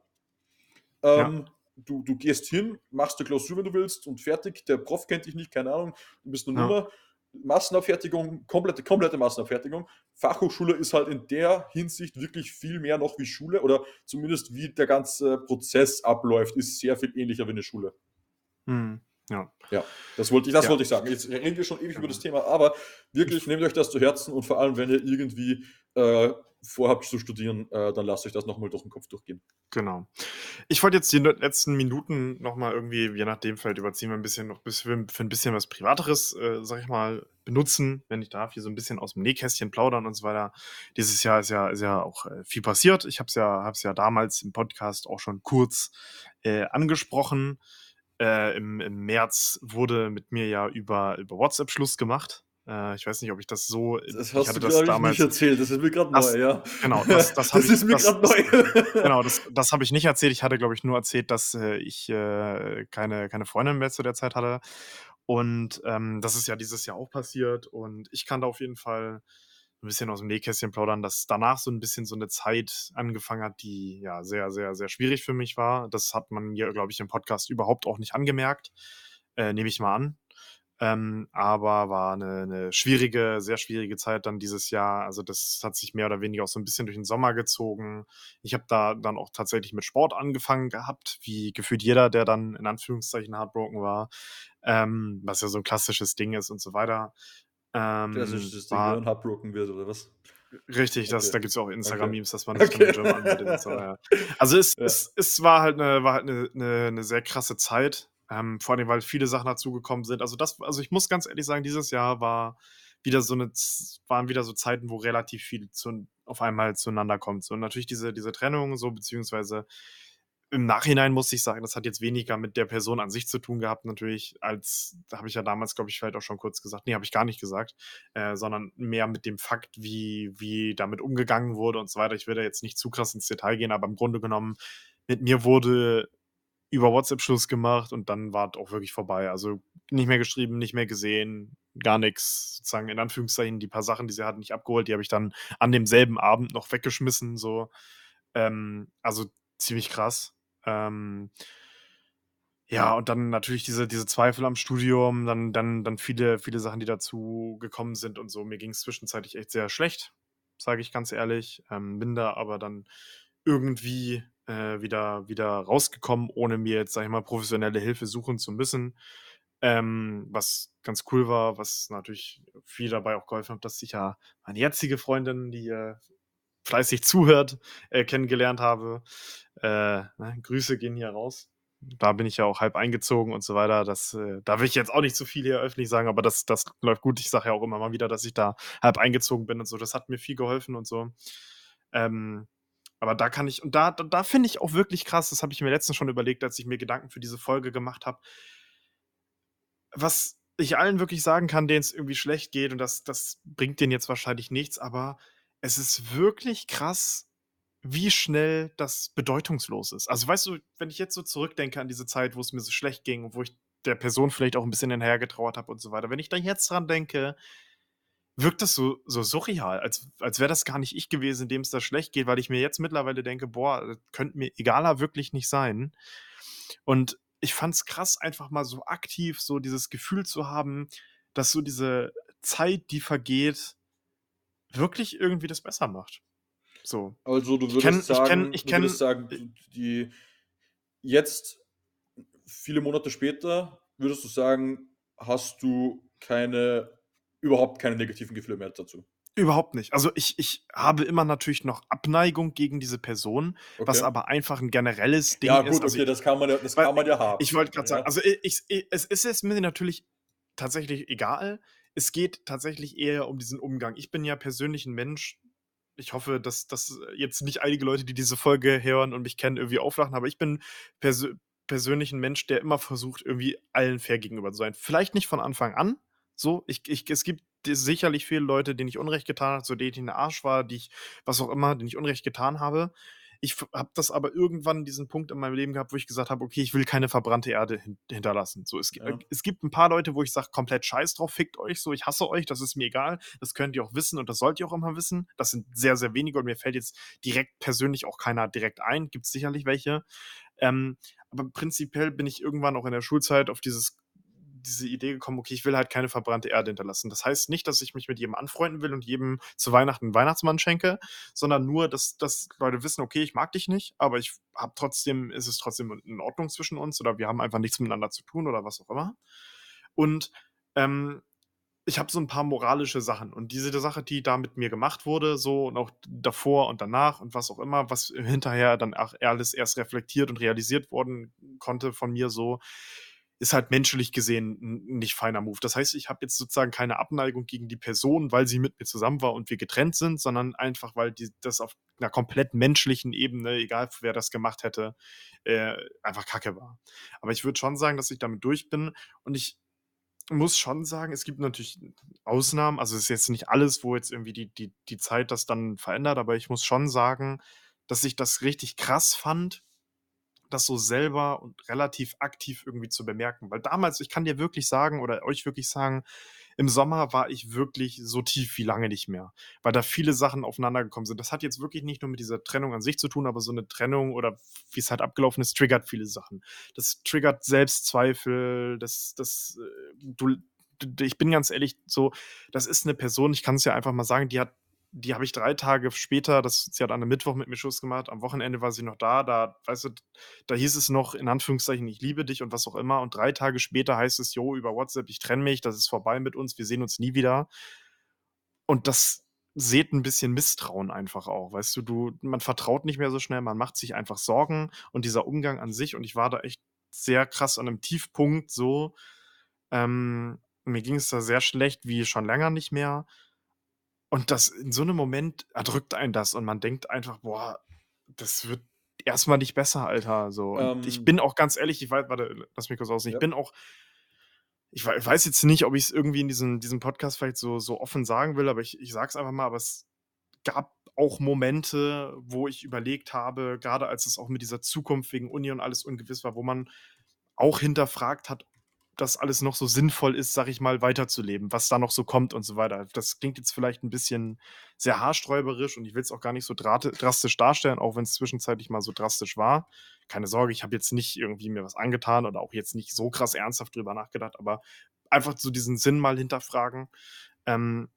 Ähm, du, du gehst hin, machst eine Klausur, wenn du willst, und fertig. Der Prof kennt dich nicht, keine Ahnung, du bist eine. Nummer. Massenabfertigung, komplette, komplette Massenabfertigung. Fachhochschule ist halt in der Hinsicht wirklich viel mehr noch wie Schule oder zumindest wie der ganze Prozess abläuft, ist sehr viel ähnlicher wie eine Schule. Mhm. Ja. Ja, das wollte ich, das Ja. wollte ich sagen. Jetzt reden wir schon ewig über Genau. das Thema, aber wirklich nehmt euch das zu Herzen und vor allem, wenn ihr irgendwie äh, vorhabt zu studieren, äh, dann lasst euch das nochmal durch den Kopf durchgehen. Genau. Ich wollte jetzt die letzten Minuten nochmal irgendwie, je nachdem, vielleicht überziehen wir ein bisschen noch bis für, für ein bisschen was Privateres, äh, sag ich mal, benutzen, wenn ich darf, hier so ein bisschen aus dem Nähkästchen plaudern und so weiter. Dieses Jahr ist ja, ist ja auch äh, viel passiert. Ich habe es ja, hab's ja damals im Podcast auch schon kurz äh, angesprochen. Äh, im, Im März wurde mit mir ja über, über WhatsApp Schluss gemacht. Äh, ich weiß nicht, ob ich das so. Das ich hast hatte du, das ich, damals. nicht erzählt. Das ist mir gerade Das- neu, ja. Genau, das, das habe ich. ist mir das- gerade neu. Genau, das, das habe ich nicht erzählt. Ich hatte, glaube ich, nur erzählt, dass äh, ich äh, keine, keine Freundin mehr zu der Zeit hatte. Und ähm, das ist ja dieses Jahr auch passiert. Und ich kann da auf jeden Fall ein bisschen aus dem Nähkästchen plaudern, dass danach so ein bisschen so eine Zeit angefangen hat, die ja sehr, sehr, sehr schwierig für mich war. Das hat man mir, glaube ich, im Podcast überhaupt auch nicht angemerkt. Äh, Nehme ich mal an. Ähm, aber war eine, eine schwierige, sehr schwierige Zeit dann dieses Jahr. Also das hat sich mehr oder weniger auch so ein bisschen durch den Sommer gezogen. Ich habe da dann auch tatsächlich mit Sport angefangen gehabt, wie gefühlt jeder, der dann in Anführungszeichen heartbroken war, ähm, was ja so ein klassisches Ding ist und so weiter. Ähm, Das ist das Ding, war- wenn man heartbroken wird, oder was? Richtig, das, Okay. da gibt es ja auch Instagram-Memes, dass man Okay. nicht von Gym und so. Ja. Also es, Ja. es, es war halt eine, war halt eine, eine, eine sehr krasse Zeit. Ähm, vor allem, weil viele Sachen dazugekommen sind. Also das, also ich muss ganz ehrlich sagen, dieses Jahr war wieder so eine, waren wieder so Zeiten, wo relativ viel zu, auf einmal zueinander kommt. So und natürlich diese, diese Trennung, so beziehungsweise im Nachhinein muss ich sagen, das hat jetzt weniger mit der Person an sich zu tun gehabt, natürlich, als, da habe ich ja damals, glaube ich, vielleicht auch schon kurz gesagt, nee, habe ich gar nicht gesagt, äh, sondern mehr mit dem Fakt, wie, wie damit umgegangen wurde und so weiter. Ich will da jetzt nicht zu krass ins Detail gehen, aber im Grunde genommen, mit mir wurde über WhatsApp Schluss gemacht und dann war es auch wirklich vorbei. Also nicht mehr geschrieben, nicht mehr gesehen, gar nichts. Sozusagen in Anführungszeichen die paar Sachen, die sie hat, nicht abgeholt, die habe ich dann an demselben Abend noch weggeschmissen. So. Ähm, also ziemlich krass. Ähm, ja, und dann natürlich diese, diese Zweifel am Studium, dann, dann, dann viele, viele Sachen, die dazu gekommen sind und so. Mir ging es zwischenzeitlich echt sehr schlecht, sage ich ganz ehrlich. Ähm, bin da aber dann irgendwie äh, wieder, wieder rausgekommen, ohne mir jetzt, sag ich mal, professionelle Hilfe suchen zu müssen. Ähm, was ganz cool war, was natürlich viel dabei auch geholfen hat, dass ich ja meine jetzige Freundin, die äh, fleißig zuhört, äh, kennengelernt habe. Äh, ne, Grüße gehen hier raus. Da bin ich ja auch halb eingezogen und so weiter. Das, äh, da will ich jetzt auch nicht zu viel hier öffentlich sagen, aber das, das läuft gut. Ich sage ja auch immer mal wieder, dass ich da halb eingezogen bin und so. Das hat mir viel geholfen und so. Ähm, aber da kann ich, und da, da, da finde ich auch wirklich krass, das habe ich mir letztens schon überlegt, als ich mir Gedanken für diese Folge gemacht habe, was ich allen wirklich sagen kann, denen es irgendwie schlecht geht, und das, das bringt denen jetzt wahrscheinlich nichts, aber es ist wirklich krass, wie schnell das bedeutungslos ist. Also weißt du, wenn ich jetzt so zurückdenke an diese Zeit, wo es mir so schlecht ging und wo ich der Person vielleicht auch ein bisschen hinterhergetrauert habe und so weiter, wenn ich da jetzt dran denke, wirkt das so, so surreal, als, als wäre das gar nicht ich gewesen, dem es da schlecht geht, weil ich mir jetzt mittlerweile denke, boah, das könnte mir egaler wirklich nicht sein. Und ich fand es krass, einfach mal so aktiv so dieses Gefühl zu haben, dass so diese Zeit, die vergeht, wirklich irgendwie das besser macht. So. Also du Ich würdest kenn- ich sagen, kenn- ich du kenn- würdest sagen, die jetzt viele Monate später würdest du sagen, hast du keine überhaupt keine negativen Gefühle mehr dazu. Überhaupt nicht. Also, ich ich habe immer natürlich noch Abneigung gegen diese Person, was Okay. aber einfach 'n generelles Ja Ding ist. gut, Also, okay, das kann man ja das kann man ja haben, ich wollte sagen, ja. also, i ich i es ist es mir natürlich tatsächlich egal. Es geht tatsächlich eher um diesen Umgang. Ich bin ja persönlich 'n Mensch ich hoffe, dass dass jetzt nicht einige Leute, die diese Folge hören und mich kennen, irgendwie auflachen, aber ich bin persö persönlich 'n Mensch, der immer versucht, irgendwie allen fair gegenüber zu sein. Vielleicht nicht von Anfang an so. Ich ich es gibt sicherlich viele Leute, denen ich Unrecht getan habe, zu denen ich 'n Arsch war, die ich was auch immer, denen ich Unrecht getan habe. Ich habe das aber irgendwann diesen Punkt in meinem Leben gehabt, wo ich gesagt habe: „Okay, ich will keine verbrannte Erde hin hinterlassen.“ So, es Ja. es gibt 'n paar Leute, wo ich sage: „Komplett scheiß drauf, fickt euch so, ich hasse euch, das ist mir egal. Das könnt ihr auch wissen und das sollt ihr auch immer wissen.“ Das sind sehr, sehr wenige und mir fällt jetzt direkt persönlich auch keiner direkt ein. Gibt's sicherlich welche. Ähm, aber prinzipiell bin ich irgendwann auch in der Schulzeit auf dieses diese Idee gekommen: „Okay, ich will halt keine verbrannte Erde hinterlassen.“ Das heißt nicht, dass ich mich mit jedem anfreunden will und jedem zu Weihnachten 'n Weihnachtsmann schenke, sondern nur, dass dass Leute wissen: „Okay, ich mag dich nicht, aber ich habe trotzdem ist es trotzdem in Ordnung zwischen uns oder wir haben einfach nichts miteinander zu tun“ oder was auch immer. Und, ähm, ich habe so 'n paar moralische Sachen und diese Sache, die da mit mir gemacht wurde so und auch davor und danach und was auch immer, was hinterher dann auch alles erst reflektiert und realisiert worden konnte von mir so, ist halt menschlich gesehen 'n nicht feiner Move. Das heißt, ich habe jetzt sozusagen keine Abneigung gegen die Person, weil sie mit mir zusammen war und wir getrennt sind, sondern einfach, weil die das auf 'ner komplett menschlichen Ebene, egal wer das gemacht hätte, äh, einfach Kacke war. Aber ich würde schon sagen, dass ich damit durch bin und ich muss schon sagen, es gibt natürlich Ausnahmen. Also, es ist jetzt nicht alles, wo jetzt irgendwie die die die Zeit das dann verändert, aber ich muss schon sagen, dass ich das richtig krass fand, das so selber und relativ aktiv irgendwie zu bemerken. Weil damals ich kann dir wirklich sagen oder euch wirklich sagen, im Sommer war ich wirklich so tief wie lange nicht mehr, weil da viele Sachen aufeinander gekommen sind. Das hat jetzt wirklich nicht nur mit dieser Trennung an sich zu tun, aber so 'ne Trennung oder wie's halt abgelaufen ist, triggert viele Sachen. Das triggert Selbstzweifel, das das, äh du ich bin ganz ehrlich, so, das ist 'ne Person, ich kann's ja einfach mal sagen, die hat die habe ich 3 Tage später das sie hat an 'nem Mittwoch mit mir Schluss gemacht. Am Wochenende war sie noch da, da weißt du, da hieß es noch in Anführungszeichen: „Ich liebe dich“ und was auch immer. Und 3 Tage später heißt es: „Jo, über WhatsApp, ich trenne mich, das ist vorbei mit uns, wir sehen uns nie wieder.“ Und das sät 'n bisschen Misstrauen einfach auch, weißt du? Du man vertraut nicht mehr so schnell, man macht sich einfach Sorgen und dieser Umgang an sich und ich war da echt sehr krass an 'nem Tiefpunkt so. Ähm, mir ging es da sehr schlecht wie schon länger nicht mehr. Und das in so 'nem Moment erdrückt einen das und man denkt einfach: „Boah, das wird erst mal nicht besser, Alter“, so. Und ich Ähm bin auch ganz ehrlich, ich wei warte, lass mich kurz. Ich Ja. bin auch ich wei weiß jetzt nicht, ob ich's irgendwie in diesem diesem Podcast vielleicht so so offen sagen will, aber ich ich sage es einfach mal, aber es gab auch Momente, wo ich überlegt habe, grade als es auch mit dieser Zukunft wegen Uni und alles ungewiss war, wo man auch hinterfragt hat, das alles noch so sinnvoll ist, sage ich mal, weiterzuleben, was da noch so kommt und so weiter. Das klingt jetzt vielleicht 'n bisschen sehr haarsträuberisch und ich will's auch gar nicht so drastisch darstellen, auch wenn's zwischenzeitlich mal so drastisch war. Keine Sorge, ich habe jetzt nicht irgendwie mir was angetan oder auch jetzt nicht so krass ernsthaft drüber nachgedacht, aber einfach so diesen Sinn mal hinterfragen. Ähm,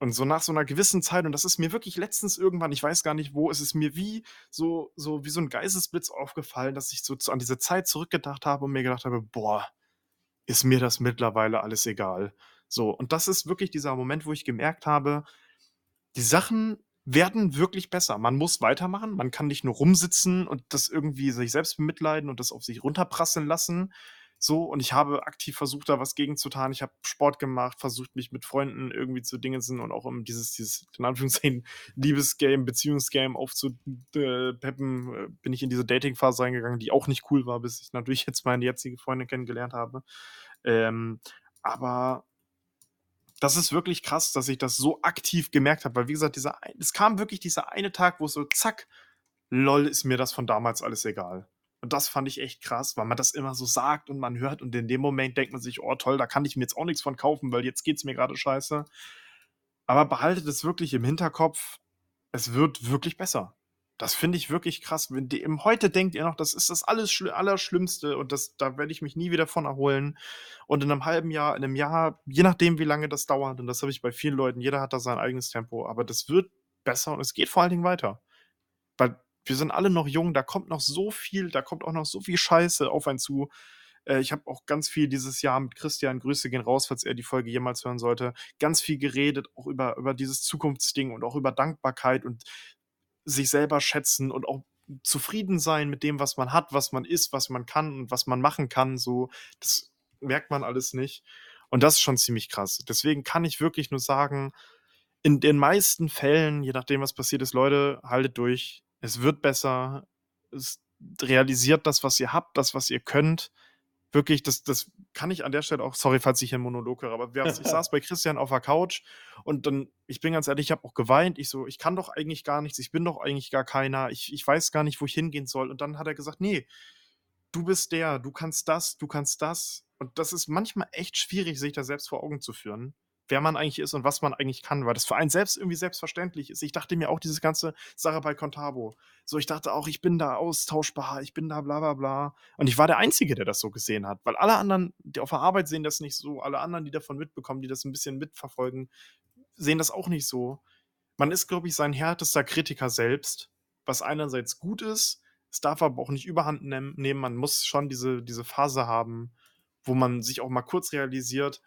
und so nach so 'ner gewissen Zeit und das ist mir wirklich letztens irgendwann ich weiß gar nicht wo, ist es mir wie so so wie so 'n Geistesblitz aufgefallen, dass ich so an diese Zeit zurückgedacht habe und mir gedacht habe: „Boah, ist mir das mittlerweile alles egal.“ So, und das ist wirklich dieser Moment, wo ich gemerkt habe, die Sachen werden wirklich besser. Man muss weitermachen. Man kann nicht nur rumsitzen und das irgendwie sich selbst bemitleiden und das auf sich runterprasseln lassen, so. Und ich habe aktiv versucht, da was gegen zu tun. Ich habe Sport gemacht, versucht, mich mit Freunden irgendwie zu Dingensen und auch um dieses dieses in Anführungszeichen Liebesgame, Beziehungsgame aufzu äh, bin ich in diese Dating-Phase reingegangen, die auch nicht cool war, bis ich natürlich jetzt meine jetzige Freundin kennengelernt habe. Ähm, aber das ist wirklich krass, dass ich das so aktiv gemerkt habe, weil wie gesagt, dieser es kam wirklich dieser eine Tag, wo so zack, lol, ist mir das von damals alles egal. Und das fand ich echt krass, weil man das immer so sagt und man hört und in dem Moment denkt man sich: „Oh toll, da kann ich mir jetzt auch nix von kaufen, weil jetzt geht's mir grade scheiße.“ Aber behaltet es wirklich im Hinterkopf, es wird wirklich besser. Das finde ich wirklich krass. Wenn die im heute denkt ihr noch, das ist das alles Schli Allerschlimmste und das da werde ich mich nie wieder von erholen. Und in 'nem halben Jahr, in 'nem Jahr, je nachdem, wie lange das dauert und das habe ich bei vielen Leuten, jeder hat da sein eigenes Tempo, aber das wird besser und es geht vor allen Dingen weiter. Weil wir sind alle noch jung, da kommt noch so viel da kommt auch noch so viel Scheiße auf einen zu. Äh, ich habe auch ganz viel dieses Jahr mit Christian, Grüße gehen raus, falls er die Folge jemals hören sollte, ganz viel geredet, auch über, über dieses Zukunftsding und auch über Dankbarkeit und sich selber schätzen und auch zufrieden sein mit dem, was man hat, was man ist, was man kann und was man machen kann. So, das merkt man alles nicht. Und das ist schon ziemlich krass. Deswegen kann ich wirklich nur sagen, in den meisten Fällen, je nachdem, was passiert ist, Leute, haltet durch. Es wird besser. Es realisiert das, was ihr habt, das, was ihr könnt. Wirklich, das, das kann ich an der Stelle auch, sorry, falls ich hier einen Monolog höre, aber ich saß bei Christian auf der Couch und dann, ich bin ganz ehrlich, ich habe auch geweint. Ich so, ich kann doch eigentlich gar nichts, ich bin doch eigentlich gar keiner, ich, ich weiß gar nicht, wo ich hingehen soll. Und dann hat er gesagt, nee, du bist der, du kannst das, du kannst das. Und das ist manchmal echt schwierig, sich da selbst vor Augen zu führen wer man eigentlich ist und was man eigentlich kann, weil das für einen selbst irgendwie selbstverständlich ist. Ich dachte mir auch diese ganze Sache bei Contabo. So, ich dachte auch, ich bin da austauschbar, ich bin da bla bla bla. Und ich war der Einzige, der das so gesehen hat, weil alle anderen, die auf der Arbeit sehen das nicht so, alle anderen, die davon mitbekommen, die das ein bisschen mitverfolgen, sehen das auch nicht so. Man ist, glaube ich, sein härtester Kritiker selbst, was einerseits gut ist, es darf aber auch nicht überhand nehmen. Man muss schon diese, diese Phase haben, wo man sich auch mal kurz realisiert,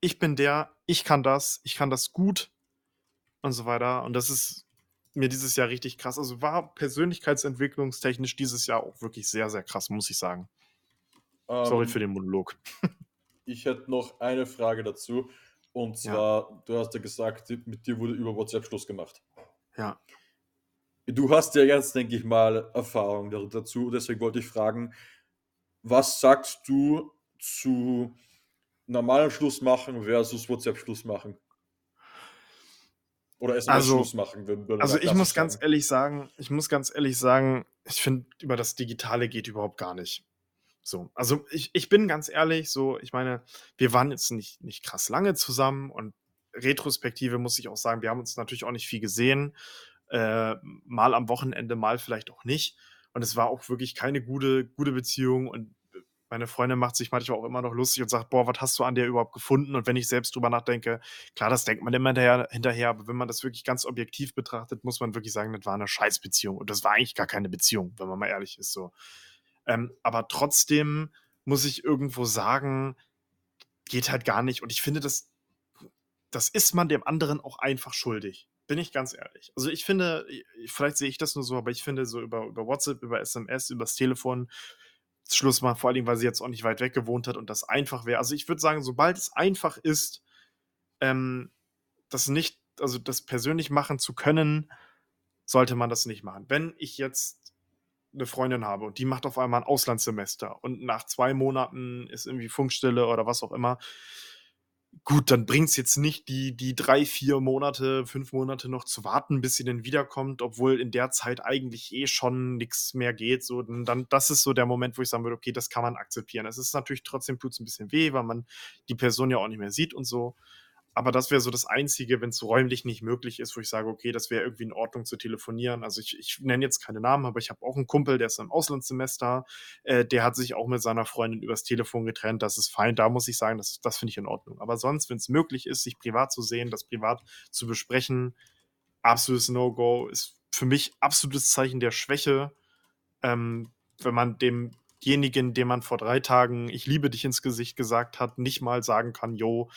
ich bin der, ich kann das, ich kann das gut und so weiter. Und das ist mir dieses Jahr richtig krass. Also war persönlichkeitsentwicklungstechnisch dieses Jahr auch wirklich sehr, sehr krass, muss ich sagen. Ähm, Sorry für den Monolog. ich hätte noch eine Frage dazu. Und zwar, ja. du hast ja gesagt, mit dir wurde über WhatsApp Schluss gemacht. Ja. Du hast ja jetzt, denke ich mal, Erfahrung dazu. Deswegen wollte ich fragen, was sagst du zu normalen Schluss machen versus WhatsApp-Schluss machen? Oder SMS-Schluss also, machen? Wenn, wenn also ich muss ganz sagen. ehrlich sagen, ich muss ganz ehrlich sagen, ich finde, über das Digitale geht überhaupt gar nicht. So, also ich, ich bin ganz ehrlich, so, ich meine, wir waren jetzt nicht, nicht krass lange zusammen und Retrospektive muss ich auch sagen, wir haben uns natürlich auch nicht viel gesehen. Äh, mal am Wochenende, mal vielleicht auch nicht. Und es war auch wirklich keine gute, gute Beziehung. Und meine Freundin macht sich manchmal auch immer noch lustig und sagt, boah, was hast du an dir überhaupt gefunden? Und wenn ich selbst drüber nachdenke, klar, das denkt man immer hinterher, hinterher, aber wenn man das wirklich ganz objektiv betrachtet, muss man wirklich sagen, das war eine Scheißbeziehung. Und das war eigentlich gar keine Beziehung, wenn man mal ehrlich ist. So. Ähm, aber trotzdem muss ich irgendwo sagen, geht halt gar nicht. Und ich finde, das, das ist man dem anderen auch einfach schuldig. Bin ich ganz ehrlich. Also ich finde, vielleicht sehe ich das nur so, aber ich finde so über, über WhatsApp, über SMS, übers Telefon, Schluss machen, vor allem, weil sie jetzt auch nicht weit weg gewohnt hat und das einfach wäre. Also ich würde sagen, sobald es einfach ist, ähm, das nicht, also das persönlich machen zu können, sollte man das nicht machen. Wenn ich jetzt eine Freundin habe und die macht auf einmal ein Auslandssemester und nach zwei Monaten ist irgendwie Funkstille oder was auch immer, Gut, dann bringt es jetzt nicht die, die drei, vier Monate, fünf Monate noch zu warten, bis sie dann wiederkommt, obwohl in der Zeit eigentlich eh schon nichts mehr geht. So, dann, das ist so der Moment, wo ich sagen würde, okay, das kann man akzeptieren. Es ist natürlich trotzdem tut es ein bisschen weh, weil man die Person ja auch nicht mehr sieht und so. Aber das wäre so das Einzige, wenn es räumlich nicht möglich ist, wo ich sage, okay, das wäre irgendwie in Ordnung zu telefonieren. Also ich, ich nenne jetzt keine Namen, aber ich habe auch einen Kumpel, der ist im Auslandssemester, äh, der hat sich auch mit seiner Freundin übers Telefon getrennt. Das ist fein. Da muss ich sagen, das, das finde ich in Ordnung. Aber sonst, wenn es möglich ist, sich privat zu sehen, das privat zu besprechen, absolutes No-Go, ist für mich absolutes Zeichen der Schwäche, ähm, wenn man demjenigen, dem man vor drei Tagen ich liebe dich ins Gesicht gesagt hat, nicht mal sagen kann, äh,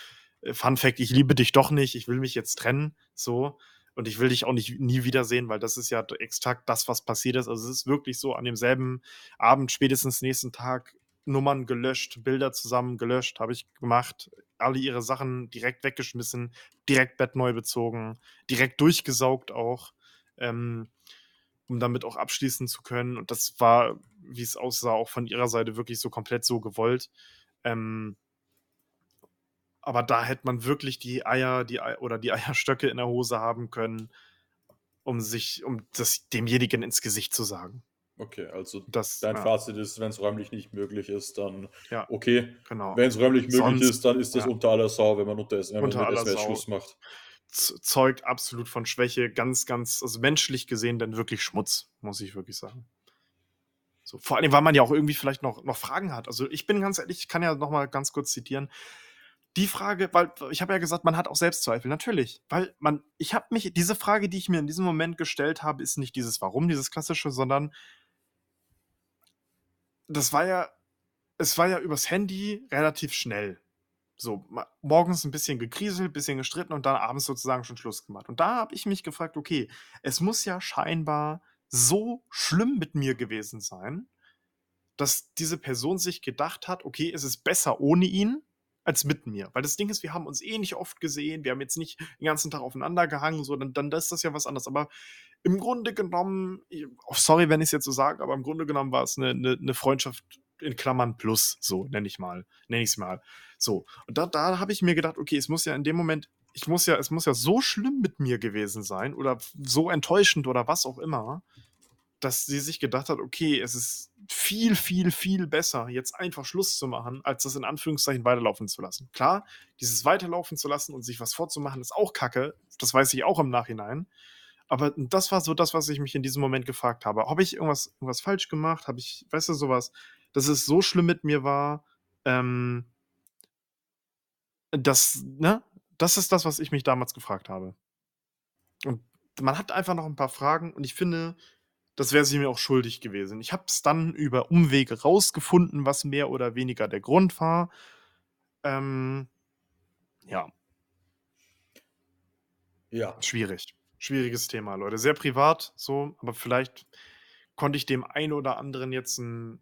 Fun Fact, ich liebe dich doch nicht, ich will mich jetzt trennen, so. Und ich will dich auch nicht nie wiedersehen, weil das ist ja exakt das, was passiert ist. Also es ist wirklich so, an demselben Abend, spätestens nächsten Tag, Nummern gelöscht, Bilder zusammen gelöscht, habe ich gemacht, alle ihre Sachen direkt weggeschmissen, direkt Bett neu bezogen, direkt durchgesaugt auch, ähm, um damit auch abschließen zu können. Und das war, wie es aussah, auch von ihrer Seite wirklich so komplett so gewollt. Ähm, aber da hätte man wirklich die Eier, die Eier oder die Eierstöcke in der Hose haben können, um sich, um das demjenigen ins Gesicht zu sagen. Okay, also das, dein ja. Fazit ist, wenn es räumlich nicht möglich ist, dann ja, okay. Genau. Wenn es räumlich möglich Sonst, ist, dann ist das ja. unter aller Sau, wenn man unter, wenn unter SMS Schluss macht. Zeugt absolut von Schwäche, ganz, ganz, also menschlich gesehen dann wirklich Schmutz, muss ich wirklich sagen. So, vor allem, weil man ja auch irgendwie vielleicht noch, noch Fragen hat. Also ich bin ganz ehrlich, ich kann ja noch mal ganz kurz zitieren die Frage, weil ich habe ja gesagt, man hat auch Selbstzweifel, natürlich. Weil man, ich habe mich, diese Frage, die ich mir in diesem Moment gestellt habe, ist nicht dieses Warum, dieses klassische, sondern das war ja, es war ja übers Handy relativ schnell. So, morgens ein bisschen gekriselt, bisschen gestritten und dann abends sozusagen schon Schluss gemacht. Und da habe ich mich gefragt: „Okay, es muss ja scheinbar so schlimm mit mir gewesen sein, dass diese Person sich gedacht hat: „Okay, es ist besser ohne ihn als mit mir.“ Weil das Ding ist, wir haben uns eh nicht oft gesehen, wir haben jetzt nicht den ganzen Tag aufeinander gehangen, so, dann dann ist das ja was anderes. Aber im Grunde genommen, oh, sorry, wenn ich es jetzt so sage, aber im Grunde genommen war es eine 'ne 'ne Freundschaft in Klammern plus, so nenne ich mal nenne ich's mal. So, und da da habe ich mir gedacht: „Okay, es muss ja in dem Moment ich muss ja es muss ja so schlimm mit mir gewesen sein oder so enttäuschend oder was auch immer, dass sie sich gedacht hat: „Okay, es ist viel, viel, viel besser, jetzt einfach Schluss zu machen, als das in Anführungszeichen weiterlaufen zu lassen.“ Klar, dieses weiterlaufen zu lassen und sich was vorzumachen, ist auch Kacke. Das weiß ich auch im Nachhinein. Aber das war so das, was ich mich in diesem Moment gefragt habe. Habe ich irgendwas irgendwas falsch gemacht? Habe ich weißt du, sowas, dass es so schlimm mit mir war, ähm das ne? Das ist das, was ich mich damals gefragt habe. Und man hat einfach noch 'n paar Fragen und ich finde, das wäre sie mir auch schuldig gewesen. Ich habe es dann über Umwege rausgefunden, was mehr oder weniger der Grund war. Ähm, ja. Ja. Schwierig. Schwieriges Thema, Leute. Sehr privat so, aber vielleicht konnte ich dem einen oder anderen jetzt 'n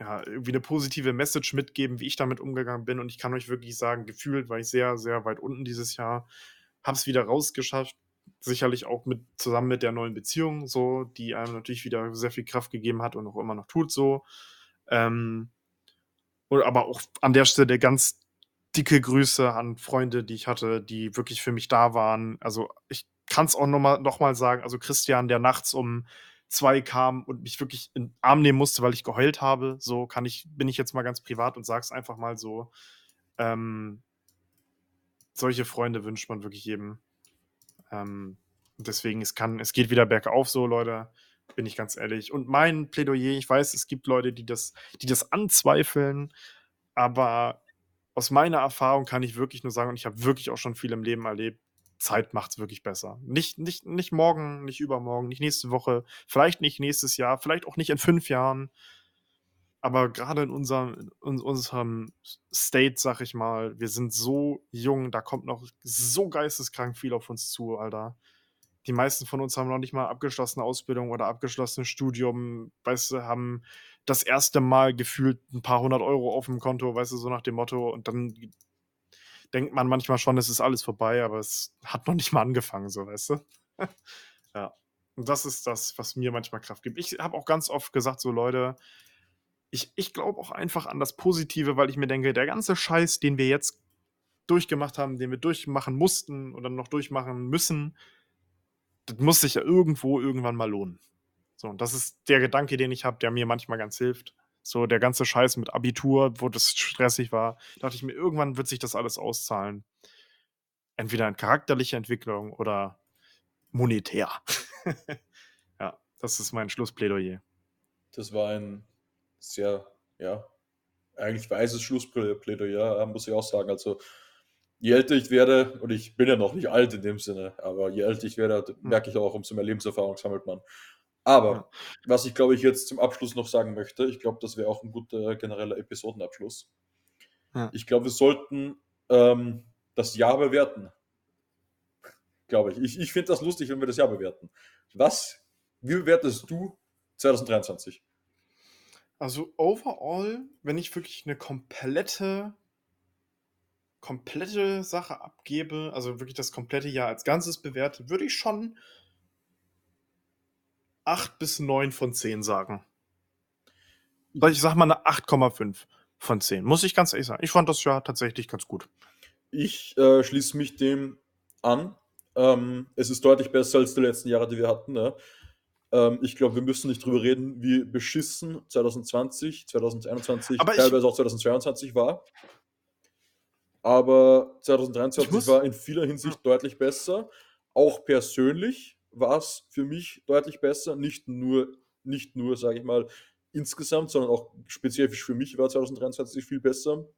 ja, irgendwie 'ne positive Message mitgeben, wie ich damit umgegangen bin und ich kann euch wirklich sagen, gefühlt war ich sehr, sehr weit unten dieses Jahr, habe es wieder rausgeschafft, sicherlich auch mit zusammen mit der neuen Beziehung so, die einem natürlich wieder sehr viel Kraft gegeben hat und auch immer noch tut so. Ähm aber auch an der Stelle ganz dicke Grüße an Freunde, die ich hatte, die wirklich für mich da waren. Also, ich kann's auch noch mal noch mal sagen, also, Christian, der nachts um 2 kam und mich wirklich in 'n Arm nehmen musste, weil ich geheult habe, so kann ich bin ich jetzt mal ganz privat und sage es einfach mal so. Ähm solche Freunde wünscht man wirklich jedem. Ähm, deswegen, es kann es geht wieder bergauf so, Leute, bin ich ganz ehrlich. Und mein Plädoyer ich weiß, es gibt Leute, die das die das anzweifeln, aber aus meiner Erfahrung kann ich wirklich nur sagen und ich habe wirklich auch schon viel im Leben erlebt, Zeit macht's wirklich besser. Nicht nicht nicht morgen, nicht übermorgen, nicht nächste Woche, vielleicht nicht nächstes Jahr, vielleicht auch nicht in 5 Jahren. Aber grade in unserem in unserem State, sage ich mal, wir sind so jung, da kommt noch so geisteskrank viel auf uns zu, Alter. Die meisten von uns haben noch nicht mal abgeschlossene Ausbildung oder abgeschlossenes Studium, weißt du, haben das erste Mal gefühlt 'n paar 100 € aufm Konto, weißt du, so nach dem Motto und dann denkt man manchmal schon, es ist alles vorbei, aber es hat noch nicht mal angefangen, so, weißt du? Ja. Und das ist das, was mir manchmal Kraft gibt. Ich habe auch ganz oft gesagt: „So Leute, ich ich glaube auch einfach an das Positive“, weil ich mir denke: „Der ganze Scheiß, den wir jetzt durchgemacht haben, den wir durchmachen mussten oder noch durchmachen müssen, das muss sich ja irgendwo irgendwann mal lohnen.“ So, und das ist der Gedanke, den ich habe, der mir manchmal ganz hilft. So der ganze Scheiß mit Abitur, wo das stressig war, dachte ich mir: „Irgendwann wird sich das alles auszahlen.“ Entweder in charakterlicher Entwicklung oder monetär. Ja, das ist mein Schlussplädoyer. Das war ein sehr, ja, eigentlich weises Schlussplä Plädoyer, äh, muss ich auch sagen. Also, je älter ich werde und ich bin ja noch nicht alt in dem Sinne, aber je älter ich werde, Hm. merke ich auch, umso mehr Lebenserfahrung sammelt man. Aber was ich, glaube ich, jetzt zum Abschluss noch sagen möchte, ich glaube, das wäre auch 'n guter genereller Episodenabschluss. Ja. Ich glaube, wir sollten, ähm, das Jahr bewerten. Glaube ich. Ich ich finde das lustig, wenn wir das Jahr bewerten. Was wie bewertest du 2023? Also, overall, wenn ich wirklich 'ne komplette komplette Sache abgebe, also wirklich das komplette Jahr als Ganzes bewerte, würde ich schon 8 bis 9 von 10 sagen. Ich sage mal 'ne 8,5 von 10, muss ich ganz ehrlich sagen. Ich fand das Jahr tatsächlich ganz gut. Ich, äh, schließe mich dem an. Ähm, es ist deutlich besser als die letzten Jahre, die wir hatten, ne? Ähm, ich glaube, wir müssen nicht drüber reden, wie beschissen 2020, 2021, Aber teilweise auch 2022 war. Aber Ich 2023 muss war in vieler. Hinsicht deutlich besser. Auch persönlich war's für mich deutlich besser, nicht nur nicht nur, sage ich mal, insgesamt, sondern auch spezifisch für mich war 2023 viel besser.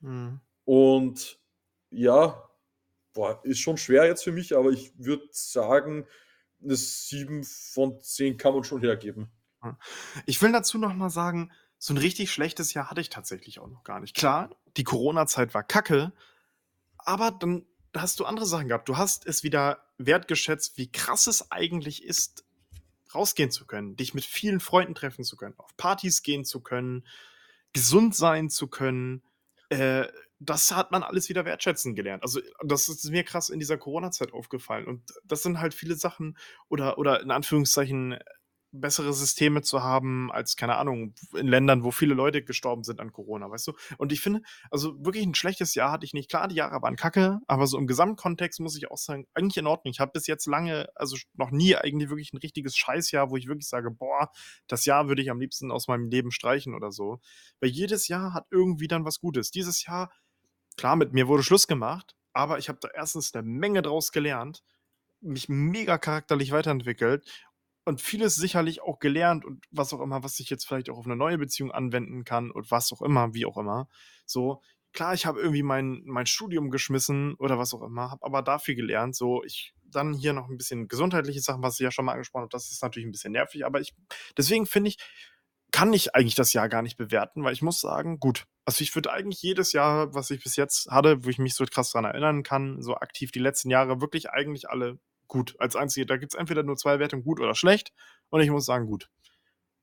Mhm. Und ja, boah, ist schon schwer jetzt für mich, aber ich würde sagen, 'ne 7 von 10 kann man schon hergeben. Ich will dazu noch mal sagen, so ein richtig schlechtes Jahr hatte ich tatsächlich auch noch gar nicht. Klar, die Corona-Zeit war kacke, aber dann hast du andere Sachen gehabt. Du hast es wieder wertgeschätzt, wie krass es eigentlich ist, rausgehen zu können, dich mit vielen Freunden treffen zu können, auf Partys gehen zu können, gesund sein zu können. Äh, das hat man alles wieder wertschätzen gelernt. Also, das ist mir krass in dieser Corona-Zeit aufgefallen. Und das sind halt viele Sachen oder, oder in Anführungszeichen bessere Systeme zu haben als, keine Ahnung, in Ländern, wo viele Leute gestorben sind an Corona, weißt du? Und ich finde, also wirklich ein schlechtes Jahr hatte ich nicht. Klar, die Jahre waren kacke, aber so im Gesamtkontext muss ich auch sagen, eigentlich in Ordnung. Ich habe bis jetzt lange, also noch nie eigentlich wirklich ein richtiges Scheißjahr, wo ich wirklich sage, boah, das Jahr würde ich am liebsten aus meinem Leben streichen oder so. Weil jedes Jahr hat irgendwie dann was Gutes. Dieses Jahr, klar, mit mir wurde Schluss gemacht, aber ich habe da erstens eine Menge draus gelernt mich mega charakterlich weiterentwickelt und vieles sicherlich auch gelernt und was auch immer, was ich jetzt vielleicht auch auf eine neue Beziehung anwenden kann und was auch immer, wie auch immer. So, klar, ich habe irgendwie mein, mein Studium geschmissen oder was auch immer, habe aber dafür gelernt. So, ich dann hier noch ein bisschen gesundheitliche Sachen, was ich ja schon mal angesprochen habe, das ist natürlich ein bisschen nervig, aber ich, deswegen finde ich, kann ich eigentlich das Jahr gar nicht bewerten, weil ich muss sagen, gut, also ich würde eigentlich jedes Jahr, was ich bis jetzt hatte, wo ich mich so krass daran erinnern kann, so aktiv die letzten Jahre, wirklich eigentlich alle gut als einzige. Da gibt es entweder nur zwei Wertungen, gut oder schlecht. Und ich muss sagen, gut.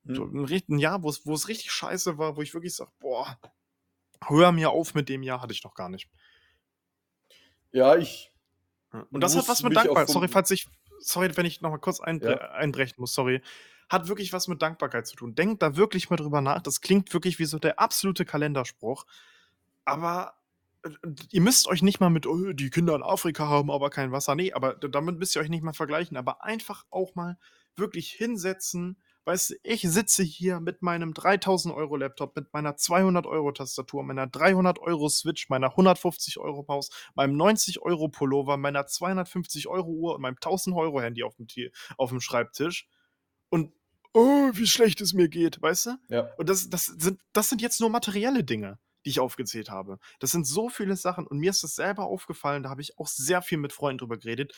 Mhm. So ein, ein Jahr, wo es richtig scheiße war, wo ich wirklich sage, boah, hör mir auf mit dem Jahr, hatte ich noch gar nicht. Ja, ich. Und das hat was mit Dankbarkeit. Sorry, falls ich. Sorry, wenn ich nochmal kurz einbre ja. einbrechen muss, sorry. Hat wirklich was mit Dankbarkeit zu tun. Denkt da wirklich mal drüber nach. Das klingt wirklich wie so der absolute Kalenderspruch. Aber ihr müsst euch nicht mal mit, oh, die Kinder in Afrika haben aber kein Wasser. Nee, aber damit müsst ihr euch nicht mal vergleichen. Aber einfach auch mal wirklich hinsetzen. Weißt du, ich sitze hier mit meinem 3000 Euro Laptop, mit meiner 200 Euro Tastatur, meiner 300 Euro Switch, meiner 150 Euro Maus, meinem 90 Euro Pullover, meiner 250 Euro Uhr und meinem 1000 Euro Handy auf dem, auf dem Schreibtisch. Und oh, wie schlecht es mir geht, weißt du? Ja. Und das, das, sind, das sind jetzt nur materielle Dinge die ich aufgezählt habe. Das sind so viele Sachen und mir ist das selber aufgefallen, da habe ich auch sehr viel mit Freunden drüber geredet,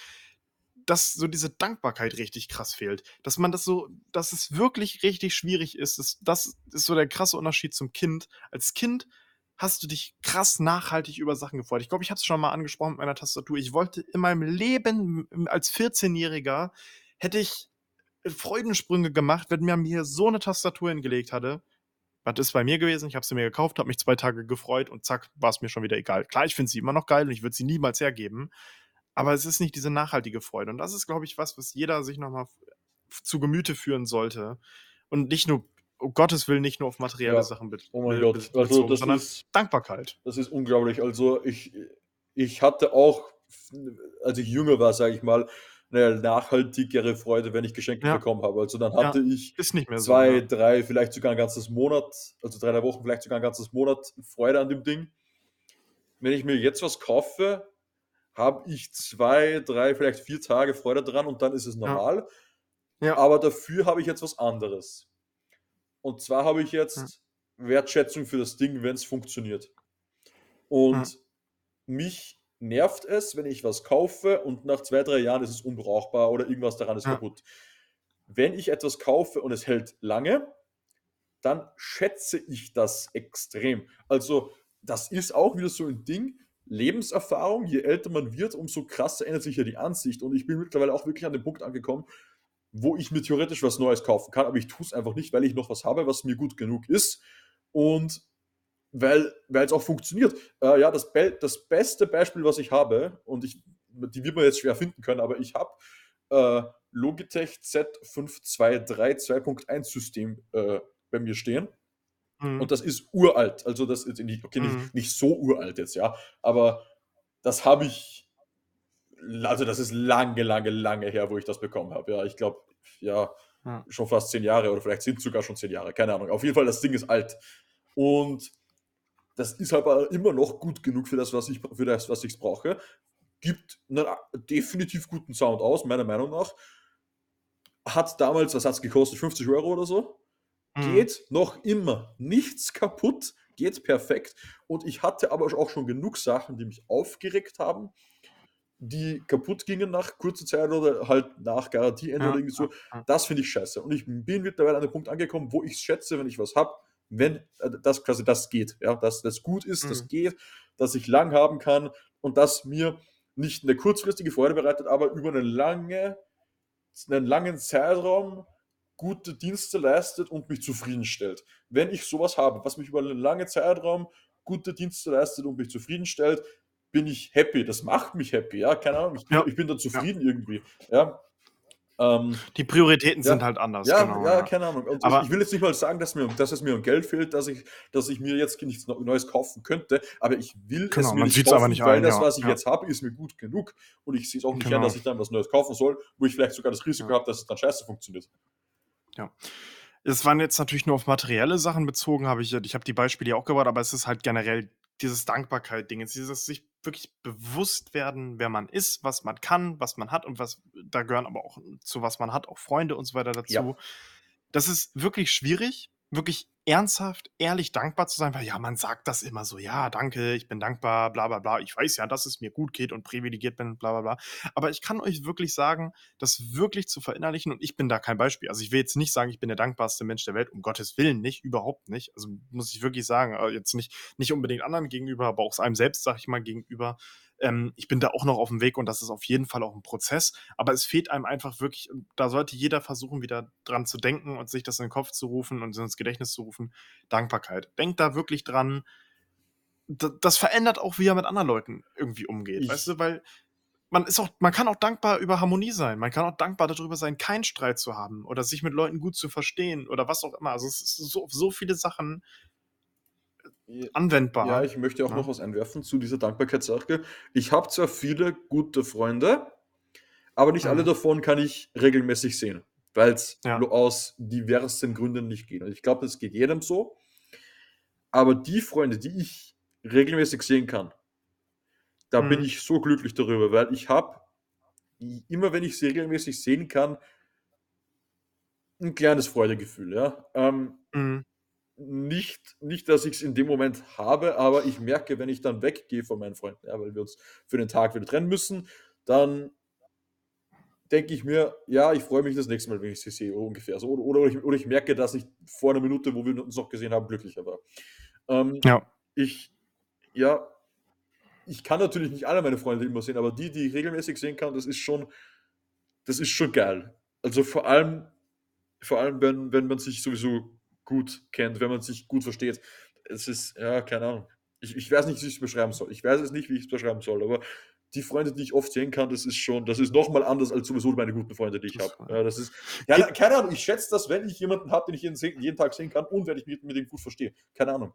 dass so diese Dankbarkeit richtig krass fehlt. Dass man das so, dass es wirklich richtig schwierig ist. Das, das ist so der krasse Unterschied zum Kind. Als Kind hast du dich krass nachhaltig über Sachen gefreut. Ich glaube, ich habe es schon mal angesprochen mit meiner Tastatur. Ich wollte in meinem Leben als 14-Jähriger hätte ich Freudensprünge gemacht, wenn mir mir so eine Tastatur hingelegt hatte. Was ist bei mir gewesen? Ich habe sie mir gekauft, habe mich zwei Tage gefreut und zack, war es mir schon wieder egal. Klar, ich finde sie immer noch geil und ich würde sie niemals hergeben. Aber es ist nicht diese nachhaltige Freude. Und das ist, glaube ich, was, was jeder sich nochmal zu Gemüte führen sollte. Und nicht nur, um Gottes Willen, nicht nur auf materielle ja. Sachen bezogen, oh mein Gott. Also, das sondern ist, Dankbarkeit. Das ist unglaublich. Also ich, ich hatte auch, als ich jünger war, sage ich mal, eine nachhaltigere Freude, wenn ich Geschenke ja. bekommen habe. Also dann hatte ja, ich zwei, so, ja. drei, vielleicht sogar ein ganzes Monat, also drei, drei Wochen, vielleicht sogar ein ganzes Monat Freude an dem Ding. Wenn ich mir jetzt was kaufe, habe ich zwei, drei, vielleicht vier Tage Freude dran und dann ist es normal. Ja. Aber dafür habe ich jetzt was anderes. Und zwar habe ich jetzt Wertschätzung für das Ding, wenn es funktioniert. Und mich nervt es, wenn ich was kaufe und nach zwei, drei Jahren ist es unbrauchbar oder irgendwas daran ist ja. kaputt. Wenn ich etwas kaufe und es hält lange, dann schätze ich das extrem. Also, das ist auch wieder so ein Ding. Lebenserfahrung, je älter man wird, umso krasser ändert sich ja die Ansicht. Und ich bin mittlerweile auch wirklich an den Punkt angekommen, wo ich mir theoretisch was Neues kaufen kann, aber ich tue es einfach nicht, weil ich noch was habe, was mir gut genug ist. Und weil es auch funktioniert. Äh, ja, das, Be das beste Beispiel, was ich habe, und ich, die wird man jetzt schwer finden können, aber ich habe äh, Logitech Z523 2.1 System äh, bei mir stehen. Mhm. Und das ist uralt. Also das ist nicht, okay, mhm. nicht, nicht so uralt jetzt, ja, aber das habe ich, also das ist lange, lange, lange her, wo ich das bekommen habe. Ja, ich glaube, ja, ja, schon fast zehn Jahre oder vielleicht sind es sogar schon zehn Jahre, keine Ahnung. Auf jeden Fall, das Ding ist alt. Und das ist aber immer noch gut genug für das, was ich für das, was ich brauche. Gibt einen definitiv guten Sound aus, meiner Meinung nach. Hat damals, was hat es gekostet? 50 Euro oder so? Mhm. Geht noch immer. Nichts kaputt, geht perfekt. Und ich hatte aber auch schon genug Sachen, die mich aufgeregt haben, die kaputt gingen nach kurzer Zeit oder halt nach Garantieende ja, oder irgendwie so. Das finde ich scheiße. Und ich bin mittlerweile an dem Punkt angekommen, wo ich es schätze, wenn ich was habe, wenn äh, das quasi das geht, ja, dass das gut ist, das Mhm. geht, dass ich lang haben kann und das mir nicht eine kurzfristige Freude bereitet, aber über eine lange einen langen Zeitraum gute Dienste leistet und mich zufriedenstellt. Wenn ich sowas habe, was mich über einen langen Zeitraum gute Dienste leistet und mich zufriedenstellt, bin ich happy. Das macht mich happy, ja, keine Ahnung, ich bin Ja. ich bin dann Ja. zufrieden irgendwie, ja. Ähm, Die Prioritäten ja, sind halt anders, ja, genau, ja, ja. keine Ahnung. Und ich Aber ich will jetzt nicht mal sagen, dass mir dass es mir um Geld fehlt, dass ich dass ich mir jetzt nichts Neu Neues kaufen könnte, aber ich will es Genau, mir man nicht sieht's aber kaufen, nicht weil ein, das, was ich jetzt habe, ist mir gut genug und ich sehe es auch nicht Genau. dass ich dann was Neues kaufen soll, wo ich vielleicht sogar das Risiko habe, dass es dann scheiße funktioniert. Ja. Es waren jetzt natürlich nur auf materielle Sachen bezogen, habe ich ich habe die Beispiele ja auch gebracht, aber es ist halt generell dieses Dankbarkeit-Ding, dieses sich wirklich bewusst werden, wer man ist, was man kann, was man hat und was da gehören aber auch zu was man hat, auch Freunde und so weiter Ja. dazu. Das ist wirklich schwierig, wirklich ernsthaft, ehrlich dankbar zu sein, weil ja, man sagt das immer so: „Ja, danke, ich bin dankbar, bla bla bla. Ich weiß ja, dass es mir gut geht und privilegiert bin, bla bla bla.“ Aber ich kann euch wirklich sagen, das wirklich zu verinnerlichen und ich bin da kein Beispiel. Also, ich will jetzt nicht sagen, ich bin der dankbarste Mensch der Welt, um Gottes Willen nicht, überhaupt nicht. Also, muss ich wirklich sagen, äh, jetzt nicht nicht unbedingt anderen gegenüber, aber auch einem selbst, sage ich mal, gegenüber. Ähm, ich bin da auch noch auf dem Weg und das ist auf jeden Fall auch ein Prozess, aber es fehlt einem einfach wirklich und da sollte jeder versuchen, wieder dran zu denken und sich das in den Kopf zu rufen und ins Gedächtnis zu rufen, Dankbarkeit. Denkt da wirklich dran. D das verändert auch, wie er mit anderen Leuten irgendwie umgeht, weißt Ich du? Weil man ist auch man kann auch dankbar über Harmonie sein. Man kann auch dankbar darüber sein, keinen Streit zu haben oder sich mit Leuten gut zu verstehen oder was auch immer. Also, es ist so auf so viele Sachen J ja, anwendbar, ich möchte auch noch ne? was einwerfen zu dieser Dankbarkeitssache. Ich habe zwar viele gute Freunde, aber nicht alle Mhm. davon kann ich regelmäßig sehen, weil's Ja. lo aus diversen Gründen nicht geht. Und ich glaube, das geht jedem so. Aber die Freunde, die ich regelmäßig sehen kann da bin Mhm. ich so glücklich darüber, weil ich habe immer wenn ich sie regelmäßig sehen kann 'n kleines Freudegefühl, ja. Ähm, Mhm. Nicht nicht, dass ich's in dem Moment habe, aber ich merke, wenn ich dann weggehe von meinen Freunden, ja, weil wir uns für den Tag wieder trennen müssen, dann denke ich mir: „Ja, ich freue mich das nächste Mal, wenn ich sie sehe“, ungefähr so. Oder oder ich oder ich merke, dass ich vor 'ner Minute, wo wir uns noch gesehen haben, glücklicher war. Ähm, Ja. ich ja, ich kann natürlich nicht alle meine Freunde immer sehen, aber die, die ich regelmäßig sehen kann, das ist schon das ist schon geil. Also, vor allem vor allem, wenn wenn man sich sowieso gut kennt, wenn man sich gut versteht. Es ist ja, keine Ahnung. Ich ich weiß nicht, wie ich's beschreiben soll. Ich weiß es nicht, wie ich's beschreiben soll, aber die Freunde, die ich oft sehen kann, das ist schon das ist noch mal anders als sowieso meine guten Freunde, die ich habe. Ja, das ist keine Geht keine Ahnung, ich schätze das, wenn ich jemanden habe, den ich jeden jeden Tag sehen kann und wenn ich mit mit dem gut verstehe. Keine Ahnung.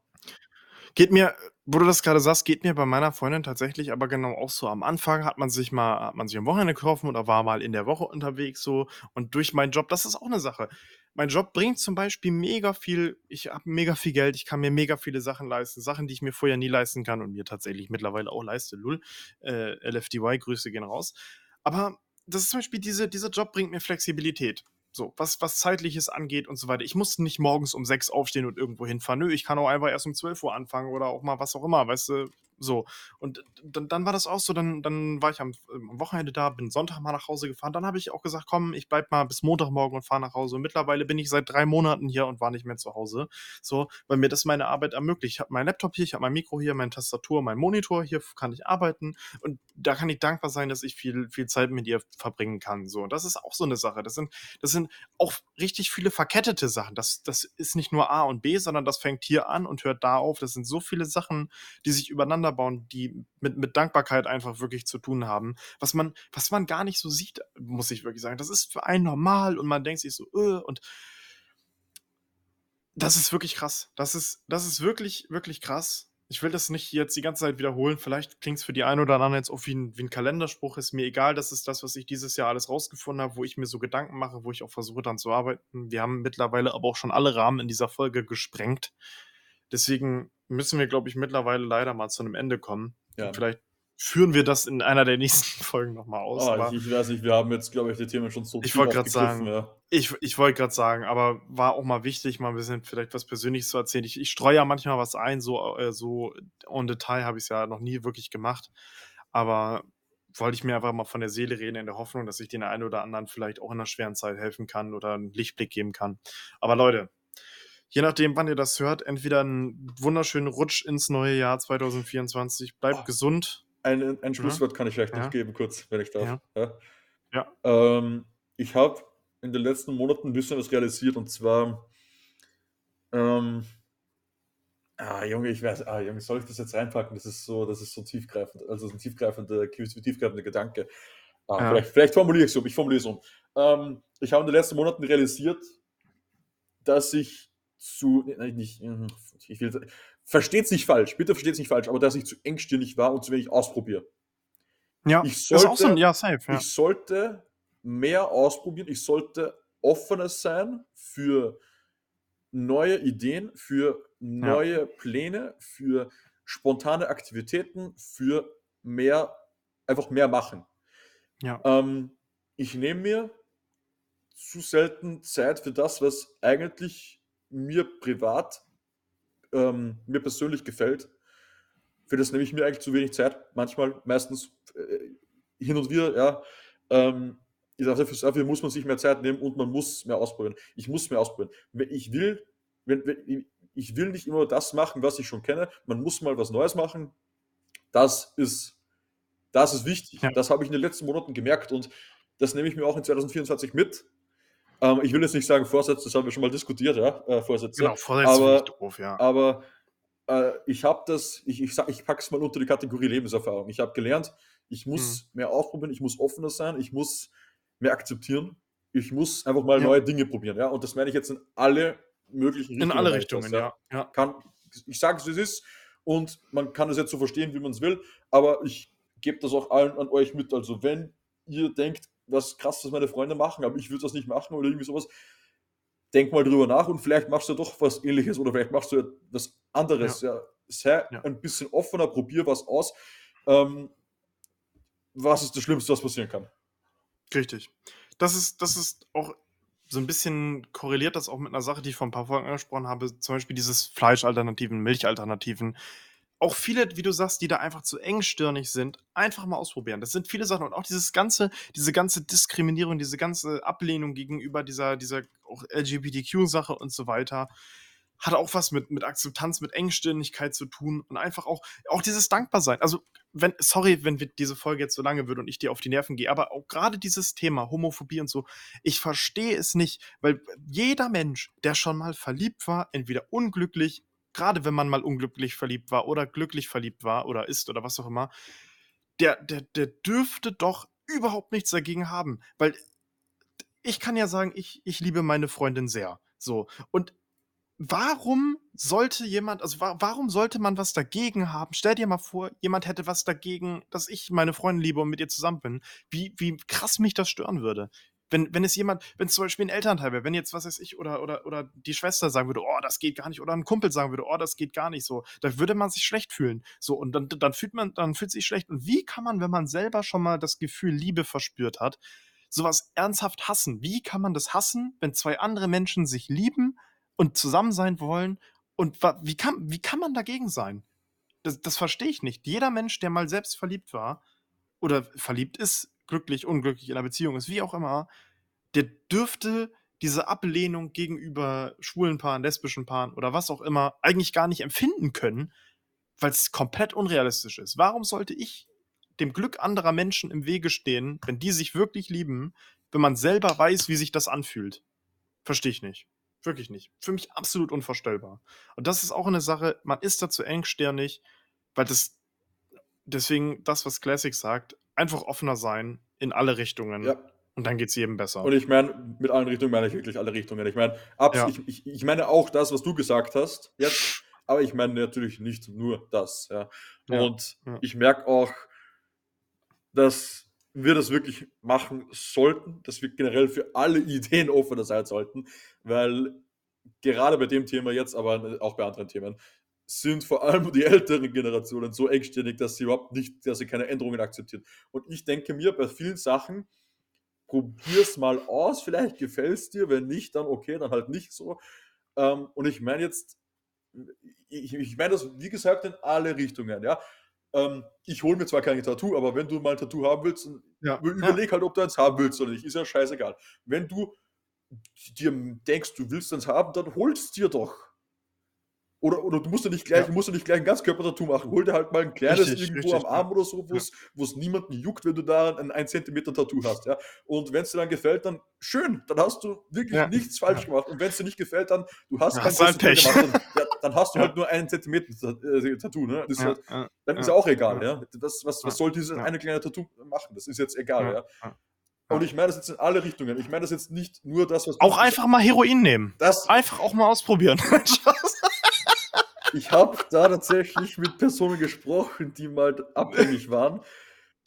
Geht mir wo du das grade sagst, geht mir bei meiner Freundin tatsächlich aber genau auch so. Am Anfang hat man sich mal hat man sich am Wochenende getroffen oder war mal in der Woche unterwegs so und durch meinen Job das ist auch 'ne Sache. Mein Job bringt zum Beispiel mega viel ich habe mega viel Geld, ich kann mir mega viele Sachen leisten, Sachen, die ich mir vorher nie leisten kann und mir tatsächlich mittlerweile auch leiste, Lull. Äh, LFDY, Grüße gehen raus. Aber das ist zum Beispiel diese dieser Job bringt mir Flexibilität, so, was was Zeitliches angeht und so weiter. Ich muss nicht morgens um 6 aufstehen und irgendwo hinfahren. Nö, ich kann auch einfach erst um 12:00 anfangen oder auch mal was auch immer, weißt du, so. Und d dann war das auch so, dann dann war ich am am Wochenende da, bin Sonntag mal nach Hause gefahren. Dann habe ich auch gesagt: „Komm, ich bleibe mal bis Montagmorgen und fahre nach Hause.“ Und mittlerweile bin ich seit 3 Monaten hier und war nicht mehr zu Hause, so, weil mir das meine Arbeit ermöglicht. Ich habe meinen Laptop hier, ich habe mein Mikro hier, meine Tastatur, meinen Monitor, hier kann ich arbeiten und da kann ich dankbar sein, dass ich viel viel Zeit mit ihr verbringen kann, so. Und das ist auch so 'ne Sache. Das sind das sind auch richtig viele verkettete Sachen. Das das ist nicht nur A und B, sondern das fängt hier an und hört da auf. Das sind so viele Sachen, die sich übereinander bauen, die mit mit Dankbarkeit einfach wirklich zu tun haben, was man was man gar nicht so sieht, muss ich wirklich sagen. Das ist für einen normal und man denkt sich so: „Äh“, und das ist wirklich krass. Das ist das ist wirklich, wirklich krass. Ich will das nicht jetzt die ganze Zeit wiederholen. Vielleicht klingt's für die einen oder anderen jetzt auch wie 'n wie 'n Kalenderspruch. Ist mir egal. Das ist das, was ich dieses Jahr alles rausgefunden habe, wo ich mir so Gedanken mache, wo ich auch versuche, dran zu arbeiten. Wir haben mittlerweile aber auch schon alle Rahmen in dieser Folge gesprengt. Deswegen müssen wir, glaube ich, mittlerweile leider mal zu 'nem Ende kommen. Ja. Vielleicht führen wir das in einer der nächsten Folgen noch mal aus, Ah, aber ich ich weiß nicht, wir haben jetzt, glaube ich, die Themen schon so Ich wollte aufgegriffen, sagen ja. ich ich wollte grad sagen, aber war auch mal wichtig, mal 'n bisschen vielleicht was Persönliches zu erzählen. Ich ich streue ja manchmal was ein, so äh, so en Detail habe ich's ja noch nie wirklich gemacht, aber wollte ich mir einfach mal von der Seele reden in der Hoffnung, dass ich den einen oder anderen vielleicht auch in 'ner schweren Zeit helfen kann oder 'n Lichtblick geben kann. Aber Leute, je nachdem, wann ihr das hört, entweder einen wunderschönen Rutsch ins neue Jahr 2024. Bleibt Oh. gesund. Ein, ein Mhm. Schlusswort kann ich vielleicht noch Ja. geben, kurz, wenn ich darf. Ja. Ja. Ähm, ich habe in den letzten Monaten ein bisschen was realisiert und zwar, ähm, ah, Junge, ich weiß, ah, Junge, soll ich das jetzt reinpacken? Das ist so, das ist so tiefgreifend, also so ein tiefgreifender, tiefgreifender Gedanke. Ah, Ja. vielleicht, vielleicht formuliere ich es um, ich formuliere es um. Ähm, ich habe in den letzten Monaten realisiert, dass ich zu, nein, nicht, ich will, versteht es nicht falsch, bitte versteht es nicht falsch, aber dass ich zu engstirnig war und zu wenig ausprobiere. Ja, Ich auch so ein, sollte- ja, safe. Ja. Ich sollte mehr ausprobieren, ich sollte offener sein für neue Ideen, für neue Pläne, für spontane Aktivitäten, für mehr, einfach mehr machen. Ja. Ähm, ich nehme mir zu selten Zeit für das, was eigentlich mir privat, ähm, mir persönlich gefällt. Für das nehme ich mir eigentlich zu wenig Zeit. Manchmal, meistens äh, hin und wieder, ja. Ähm, ich sage, dafür, dafür muss man sich mehr Zeit nehmen und man muss mehr ausprobieren. Ich muss mehr ausprobieren. Ich will, wenn, wenn, ich will nicht immer das machen, was ich schon kenne. Man muss mal was Neues machen. Das ist, das ist wichtig. Ja. Das habe ich in den letzten Monaten gemerkt und das nehme ich mir auch in 2024 mit. Ähm, ich will jetzt nicht sagen Vorsätze, das haben wir schon mal diskutiert, ja, äh, Vorsätze. Genau, Vorsätze aber- doof, ja. Aber äh, ich habe das, ich, ich, ich packe es mal unter die Kategorie Lebenserfahrung. Ich habe gelernt, ich muss Hm. mehr ausprobieren, ich muss offener sein, ich muss mehr akzeptieren, ich muss einfach mal Ja. neue Dinge probieren. Ja? Und das meine ich jetzt in alle möglichen In alle Richtungen, ja. ja. Kann, ich sage es, wie es ist und man kann es jetzt so verstehen, wie man es will, aber ich gebe das auch allen an euch mit. Also wenn ihr denkt, was krass, was meine Freunde machen, aber ich würde das nicht machen oder irgendwie sowas, denk mal drüber nach und vielleicht machst du doch was ähnliches oder vielleicht machst du etwas anderes. Ja. Sei Ja. ein bisschen offener, probier was aus. Ähm, was ist das Schlimmste, was passieren kann? Richtig. Das ist, das ist auch so ein bisschen korreliert das auch mit einer Sache, die ich vor ein paar Folgen angesprochen habe, zum Beispiel dieses Fleischalternativen, Milchalternativen. Auch viele, wie du sagst, die da einfach zu engstirnig sind, einfach mal ausprobieren. Das sind viele Sachen und auch dieses ganze, diese ganze Diskriminierung, diese ganze Ablehnung gegenüber dieser, dieser auch LGBTQ-Sache und so weiter, hat auch was mit, mit Akzeptanz, mit Engstirnigkeit zu tun und einfach auch, auch dieses Dankbarsein. Also, wenn, sorry, wenn wir diese Folge jetzt so lange wird und ich dir auf die Nerven gehe, aber auch gerade dieses Thema Homophobie und so, ich verstehe es nicht, weil jeder Mensch, der schon mal verliebt war, entweder unglücklich, gerade wenn man mal unglücklich verliebt war oder glücklich verliebt war oder ist oder was auch immer, der, der, der dürfte doch überhaupt nichts dagegen haben, weil ich kann ja sagen, ich, ich liebe meine Freundin sehr. So. Und warum sollte jemand, also wa warum sollte man was dagegen haben? Stell dir mal vor, jemand hätte was dagegen, dass ich meine Freundin liebe und mit ihr zusammen bin. Wie, wie krass mich das stören würde. Wenn, wenn es jemand, wenn es zum Beispiel ein Elternteil wäre, wenn jetzt, was weiß ich, oder, oder, oder die Schwester sagen würde, oh, das geht gar nicht, oder ein Kumpel sagen würde, oh, das geht gar nicht so, da würde man sich schlecht fühlen. So, und dann, dann fühlt man, dann fühlt sich schlecht. Und wie kann man, wenn man selber schon mal das Gefühl Liebe verspürt hat, sowas ernsthaft hassen? Wie kann man das hassen, wenn zwei andere Menschen sich lieben und zusammen sein wollen? Und wie kann, wie kann man dagegen sein? Das, das verstehe ich nicht. Jeder Mensch, der mal selbst verliebt war oder verliebt ist, glücklich, unglücklich in einer Beziehung ist, wie auch immer, der dürfte diese Ablehnung gegenüber schwulen Paaren, lesbischen Paaren oder was auch immer eigentlich gar nicht empfinden können, weil es komplett unrealistisch ist. Warum sollte ich dem Glück anderer Menschen im Wege stehen, wenn die sich wirklich lieben, wenn man selber weiß, wie sich das anfühlt? Verstehe ich nicht. Wirklich nicht. Für mich absolut unvorstellbar. Und das ist auch eine Sache, man ist dazu engstirnig, weil das, deswegen das, was Classic sagt, einfach offener sein in alle Richtungen. Ja. Und dann geht es jedem besser. Und ich meine, mit allen Richtungen meine ich wirklich alle Richtungen. Ich meine, Ja. ich, ich, ich meine auch das, was du gesagt hast jetzt, aber ich meine natürlich nicht nur das. Ja. Und ich merke auch, dass wir das wirklich machen sollten, dass wir generell für alle Ideen offener sein sollten, weil gerade bei dem Thema jetzt, aber auch bei anderen Themen, sind vor allem die älteren Generationen so engstirnig, dass sie überhaupt nicht, dass sie keine Änderungen akzeptieren. Und ich denke mir, bei vielen Sachen, probier's mal aus, vielleicht gefällt es dir, wenn nicht, dann okay, dann halt nicht so. Ähm, und ich meine jetzt, ich, ich meine das, wie gesagt, in alle Richtungen, ja. Ähm, ich hole mir zwar kein Tattoo, aber wenn du mal ein Tattoo haben willst, Ja, überleg halt, ob du eins haben willst oder nicht, ist ja scheißegal. Wenn du dir denkst, du willst eins haben, dann holst dir doch. Oder, oder du musst ja nicht gleich, Ja. musst ja nicht gleich ein Ganzkörper-Tattoo machen. Hol dir halt mal ein kleines Richtig, irgendwo richtig, am Arm ja. oder so, wo Ja. es wo es niemanden juckt, wenn du da ein 1 Zentimeter Tattoo hast, ja. Und wenn es dir dann gefällt, dann schön, dann hast du wirklich Ja. nichts falsch gemacht. Und wenn es dir nicht gefällt, dann du hast kein du halt Pech. gemacht, dann, ja, dann hast du Ja. halt nur einen Zentimeter äh, Tattoo, ne? Ist Ja, halt, ja, dann ist ja, ja auch egal, ja. ja. Das, was, was Ja, soll dieses ja. eine kleine Tattoo machen? Das ist jetzt egal, Ja, ja. ja. Und ich meine das jetzt in alle Richtungen. Ich meine das jetzt nicht nur das, was Auch einfach mal Heroin nehmen. das. Einfach auch mal ausprobieren. Ich habe da tatsächlich mit Personen gesprochen, die mal abhängig waren.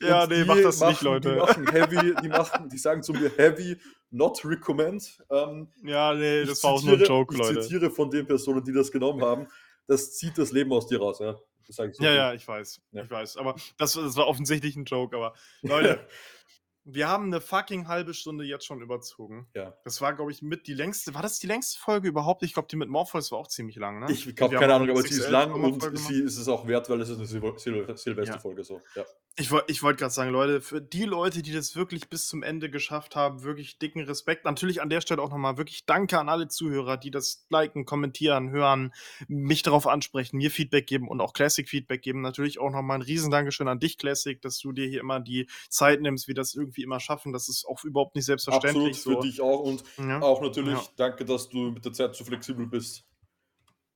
Ja, nee, die mach das nicht, machen, Die Leute. machen heavy, die machen, die sagen zu mir heavy, not recommend. Ähm, Ja, nee, ich das war auch nur ein Joke, ich Leute. zitiere von den Personen, die das genommen haben. Das zieht das Leben aus dir raus, ja. Ich so Ja, viel. ja, ich weiß. Ja. Ich weiß. Aber das, das war offensichtlich ein Joke. Aber Leute, wir haben eine fucking halbe Stunde jetzt schon überzogen. Ja. Das war, glaube ich, mit die längste. War das die längste Folge überhaupt? Ich glaube, die mit Morpheus war auch ziemlich lang, ne? Ich habe keine Ahnung, aber sie ist lang und sie ist es auch wert, weil es ist eine Sil Sil Silvesterfolge so. Ja. Ich, woll- ich wollte gerade sagen, Leute, für die Leute, die das wirklich bis zum Ende geschafft haben, wirklich dicken Respekt. Natürlich an der Stelle auch nochmal wirklich Danke an alle Zuhörer, die das liken, kommentieren, hören, mich darauf ansprechen, mir Feedback geben und auch Classic Feedback geben. Natürlich auch nochmal ein riesen Dankeschön an dich, Classic, dass du dir hier immer die Zeit nimmst, wir das irgendwie immer schaffen. Das ist auch überhaupt nicht Absolut selbstverständlich. für so. dich auch und Ja. auch natürlich Ja. danke, dass du mit der Zeit so flexibel bist.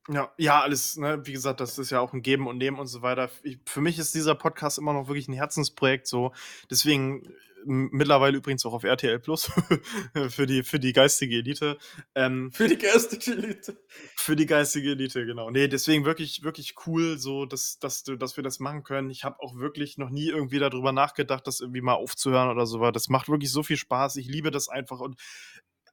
Ja, ja, alles, ne, wie gesagt, das ist ja auch ein Geben und Nehmen und so weiter. Ich, für mich ist dieser Podcast immer noch wirklich ein Herzensprojekt, so. Deswegen mittlerweile übrigens auch auf RTL Plus für die, für die geistige Elite. Ähm, Für die geistige Elite. für die geistige Elite, genau. Nee, deswegen wirklich, wirklich cool, so, dass, dass, dass wir das machen können. Ich habe auch wirklich noch nie irgendwie darüber nachgedacht, das irgendwie mal aufzuhören oder so. weil Das macht wirklich so viel Spaß. Ich liebe das einfach und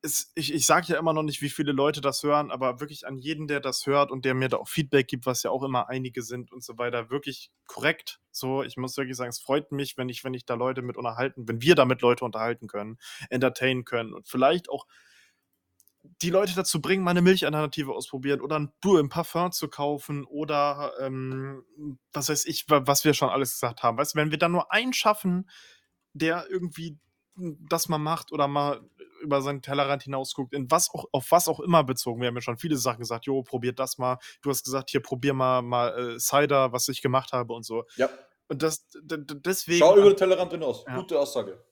es, ich, ich sage ja immer noch nicht, wie viele Leute das hören, aber wirklich an jeden, der das hört und der mir da auch Feedback gibt, was ja auch immer einige sind und so weiter, wirklich korrekt. So, ich muss wirklich sagen, es freut mich, wenn ich, wenn ich da Leute mit unterhalten, wenn wir damit Leute unterhalten können, entertainen können und vielleicht auch die Leute dazu bringen, mal eine Milchalternative ausprobieren oder ein, Du- ein Parfum zu kaufen oder ähm, was weiß ich, wa- was wir schon alles gesagt haben. Weißt du, wenn wir dann nur einen schaffen, der irgendwie das mal macht oder mal über seinen Tellerrand hinausguckt, in was auch, auf was auch immer bezogen. Wir haben ja schon viele Sachen gesagt, jo, probiert das mal. Du hast gesagt, hier probier mal, mal äh, Cider, was ich gemacht habe und so. Ja. Und das, deswegen. Schau über den Tellerrand hinaus. Ja. Gute Aussage.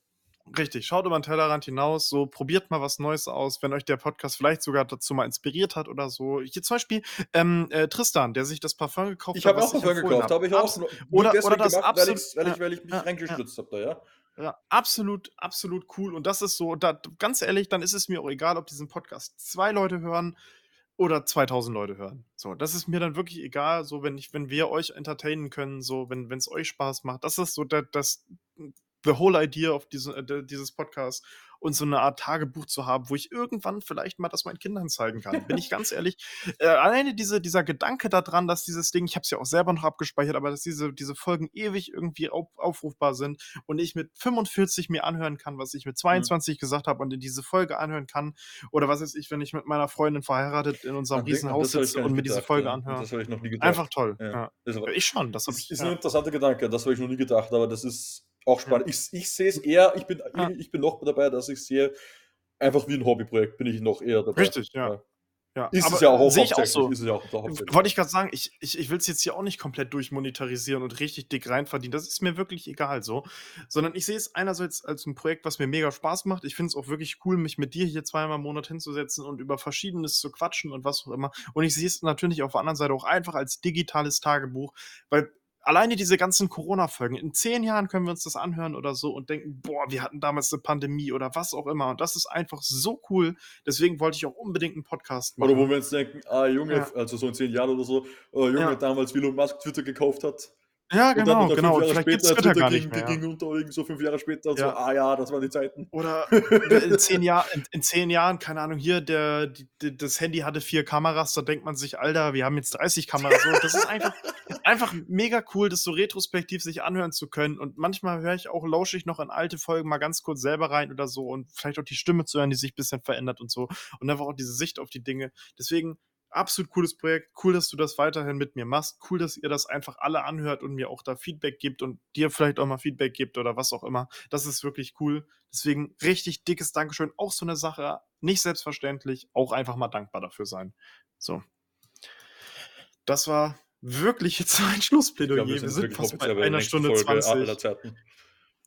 Richtig, schaut über den Tellerrand hinaus, so probiert mal was Neues aus, wenn euch der Podcast vielleicht sogar dazu mal inspiriert hat oder so. Hier zum Beispiel ähm, äh, Tristan, der sich das Parfum gekauft Ich hat. habe auch Parfum gekauft, habe ich auch Abs- oder- oder das gemacht, weil, absolut- weil, ich, ja, weil ich mich ja, reingestürzt habe da, ja. Ja, absolut, absolut cool. Und das ist so, da, ganz ehrlich, dann ist es mir auch egal, ob diesen Podcast zwei Leute hören oder 2000 Leute hören. So, das ist mir dann wirklich egal, so wenn ich, wenn wir euch entertainen können, so wenn es euch Spaß macht. Das ist so da, das the whole idea of diese, äh, dieses Podcast und so eine Art Tagebuch zu haben, wo ich irgendwann vielleicht mal das meinen Kindern zeigen kann. Bin ich ganz ehrlich. Äh, alleine diese, dieser Gedanke daran, dass dieses Ding, ich habe es ja auch selber noch abgespeichert, aber dass diese, diese Folgen ewig irgendwie auf, aufrufbar sind und ich mit 45 mir anhören kann, was ich mit 22 gesagt habe und in diese Folge anhören kann. Oder was weiß ich, wenn ich mit meiner Freundin verheiratet in unserem Riesenhaus sitze und mir diese Folge ja. anhöre. Das habe ich noch nie gedacht. Einfach toll. Ja. Ja. Ich schon. Das ist, ist ein interessanter Gedanke, das habe ich noch nie gedacht, aber das ist auch spannend. Ich, ich sehe es eher, ich bin, Ja. ich bin noch dabei, dass ich sehe, einfach wie ein Hobbyprojekt bin ich noch eher dabei. Richtig, ja. ja. Ist Aber es ja auch sehe ich auch so. Ist es ja auch. Wollte ich gerade sagen, ich, ich, ich will es jetzt hier auch nicht komplett durchmonetarisieren und richtig dick reinverdienen. Das ist mir wirklich egal so. Sondern ich sehe es einerseits als ein Projekt, was mir mega Spaß macht. Ich finde es auch wirklich cool, mich mit dir hier zweimal im Monat hinzusetzen und über Verschiedenes zu quatschen und was auch immer. Und ich sehe es natürlich auf der anderen Seite auch einfach als digitales Tagebuch, weil alleine diese ganzen Corona-Folgen, in zehn Jahren können wir uns das anhören oder so und denken, boah, wir hatten damals eine Pandemie oder was auch immer. Und das ist einfach so cool. Deswegen wollte ich auch unbedingt einen Podcast machen. Oder wo wir uns denken, ah Junge, Ja. also so in zehn Jahren oder so, oh, Junge, Ja. damals wie Elon Musk Twitter gekauft hat. Ja, genau, und dann genau. Fünf Jahre vielleicht gibt es später Twitter gar ging, nicht mehr. ging unter irgendwie so fünf Jahre später und so, Ja. ah ja, das waren die Zeiten. Oder in zehn, Jahr, in, in zehn Jahren, keine Ahnung, hier, der, die, die, das Handy hatte vier Kameras, da denkt man sich, Alter, wir haben jetzt 30 Kameras. So, das ist einfach, einfach mega cool, das so retrospektiv sich anhören zu können. Und manchmal höre ich auch, lausche ich noch in alte Folgen mal ganz kurz selber rein oder so und vielleicht auch die Stimme zu hören, die sich ein bisschen verändert und so. Und einfach auch diese Sicht auf die Dinge. Deswegen absolut cooles Projekt. Cool, dass du das weiterhin mit mir machst. Cool, dass ihr das einfach alle anhört und mir auch da Feedback gibt und dir vielleicht auch mal Feedback gibt oder was auch immer. Das ist wirklich cool. Deswegen richtig dickes Dankeschön. Auch so eine Sache nicht selbstverständlich, auch einfach mal dankbar dafür sein. So. Das war wirklich jetzt ein Schlussplädoyer. wir wir, sind fast bei einer Stunde Folge 20. aller Zeiten.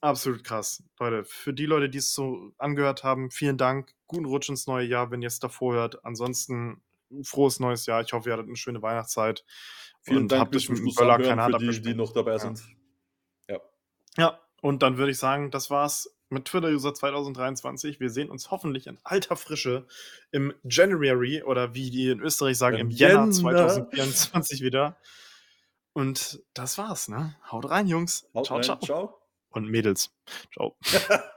Absolut krass. Leute, für die Leute, die es so angehört haben, vielen Dank. Guten Rutsch ins neue Jahr, wenn ihr es davor hört. Ansonsten frohes neues Jahr. Ich hoffe, ihr hattet eine schöne Weihnachtszeit. Vielen und Dank habt euch mit dem Böller keine Hand für die, die noch dabei Ja. sind. Ja. Ja, und dann würde ich sagen, das war's mit Twitter-User 2023. Wir sehen uns hoffentlich in alter Frische im January oder wie die in Österreich sagen, im Im Jänner Jänner. 2024 wieder. Und das war's, ne? Haut rein, Jungs. Haut ciao, rein. ciao. Ciao. Und Mädels. Ciao.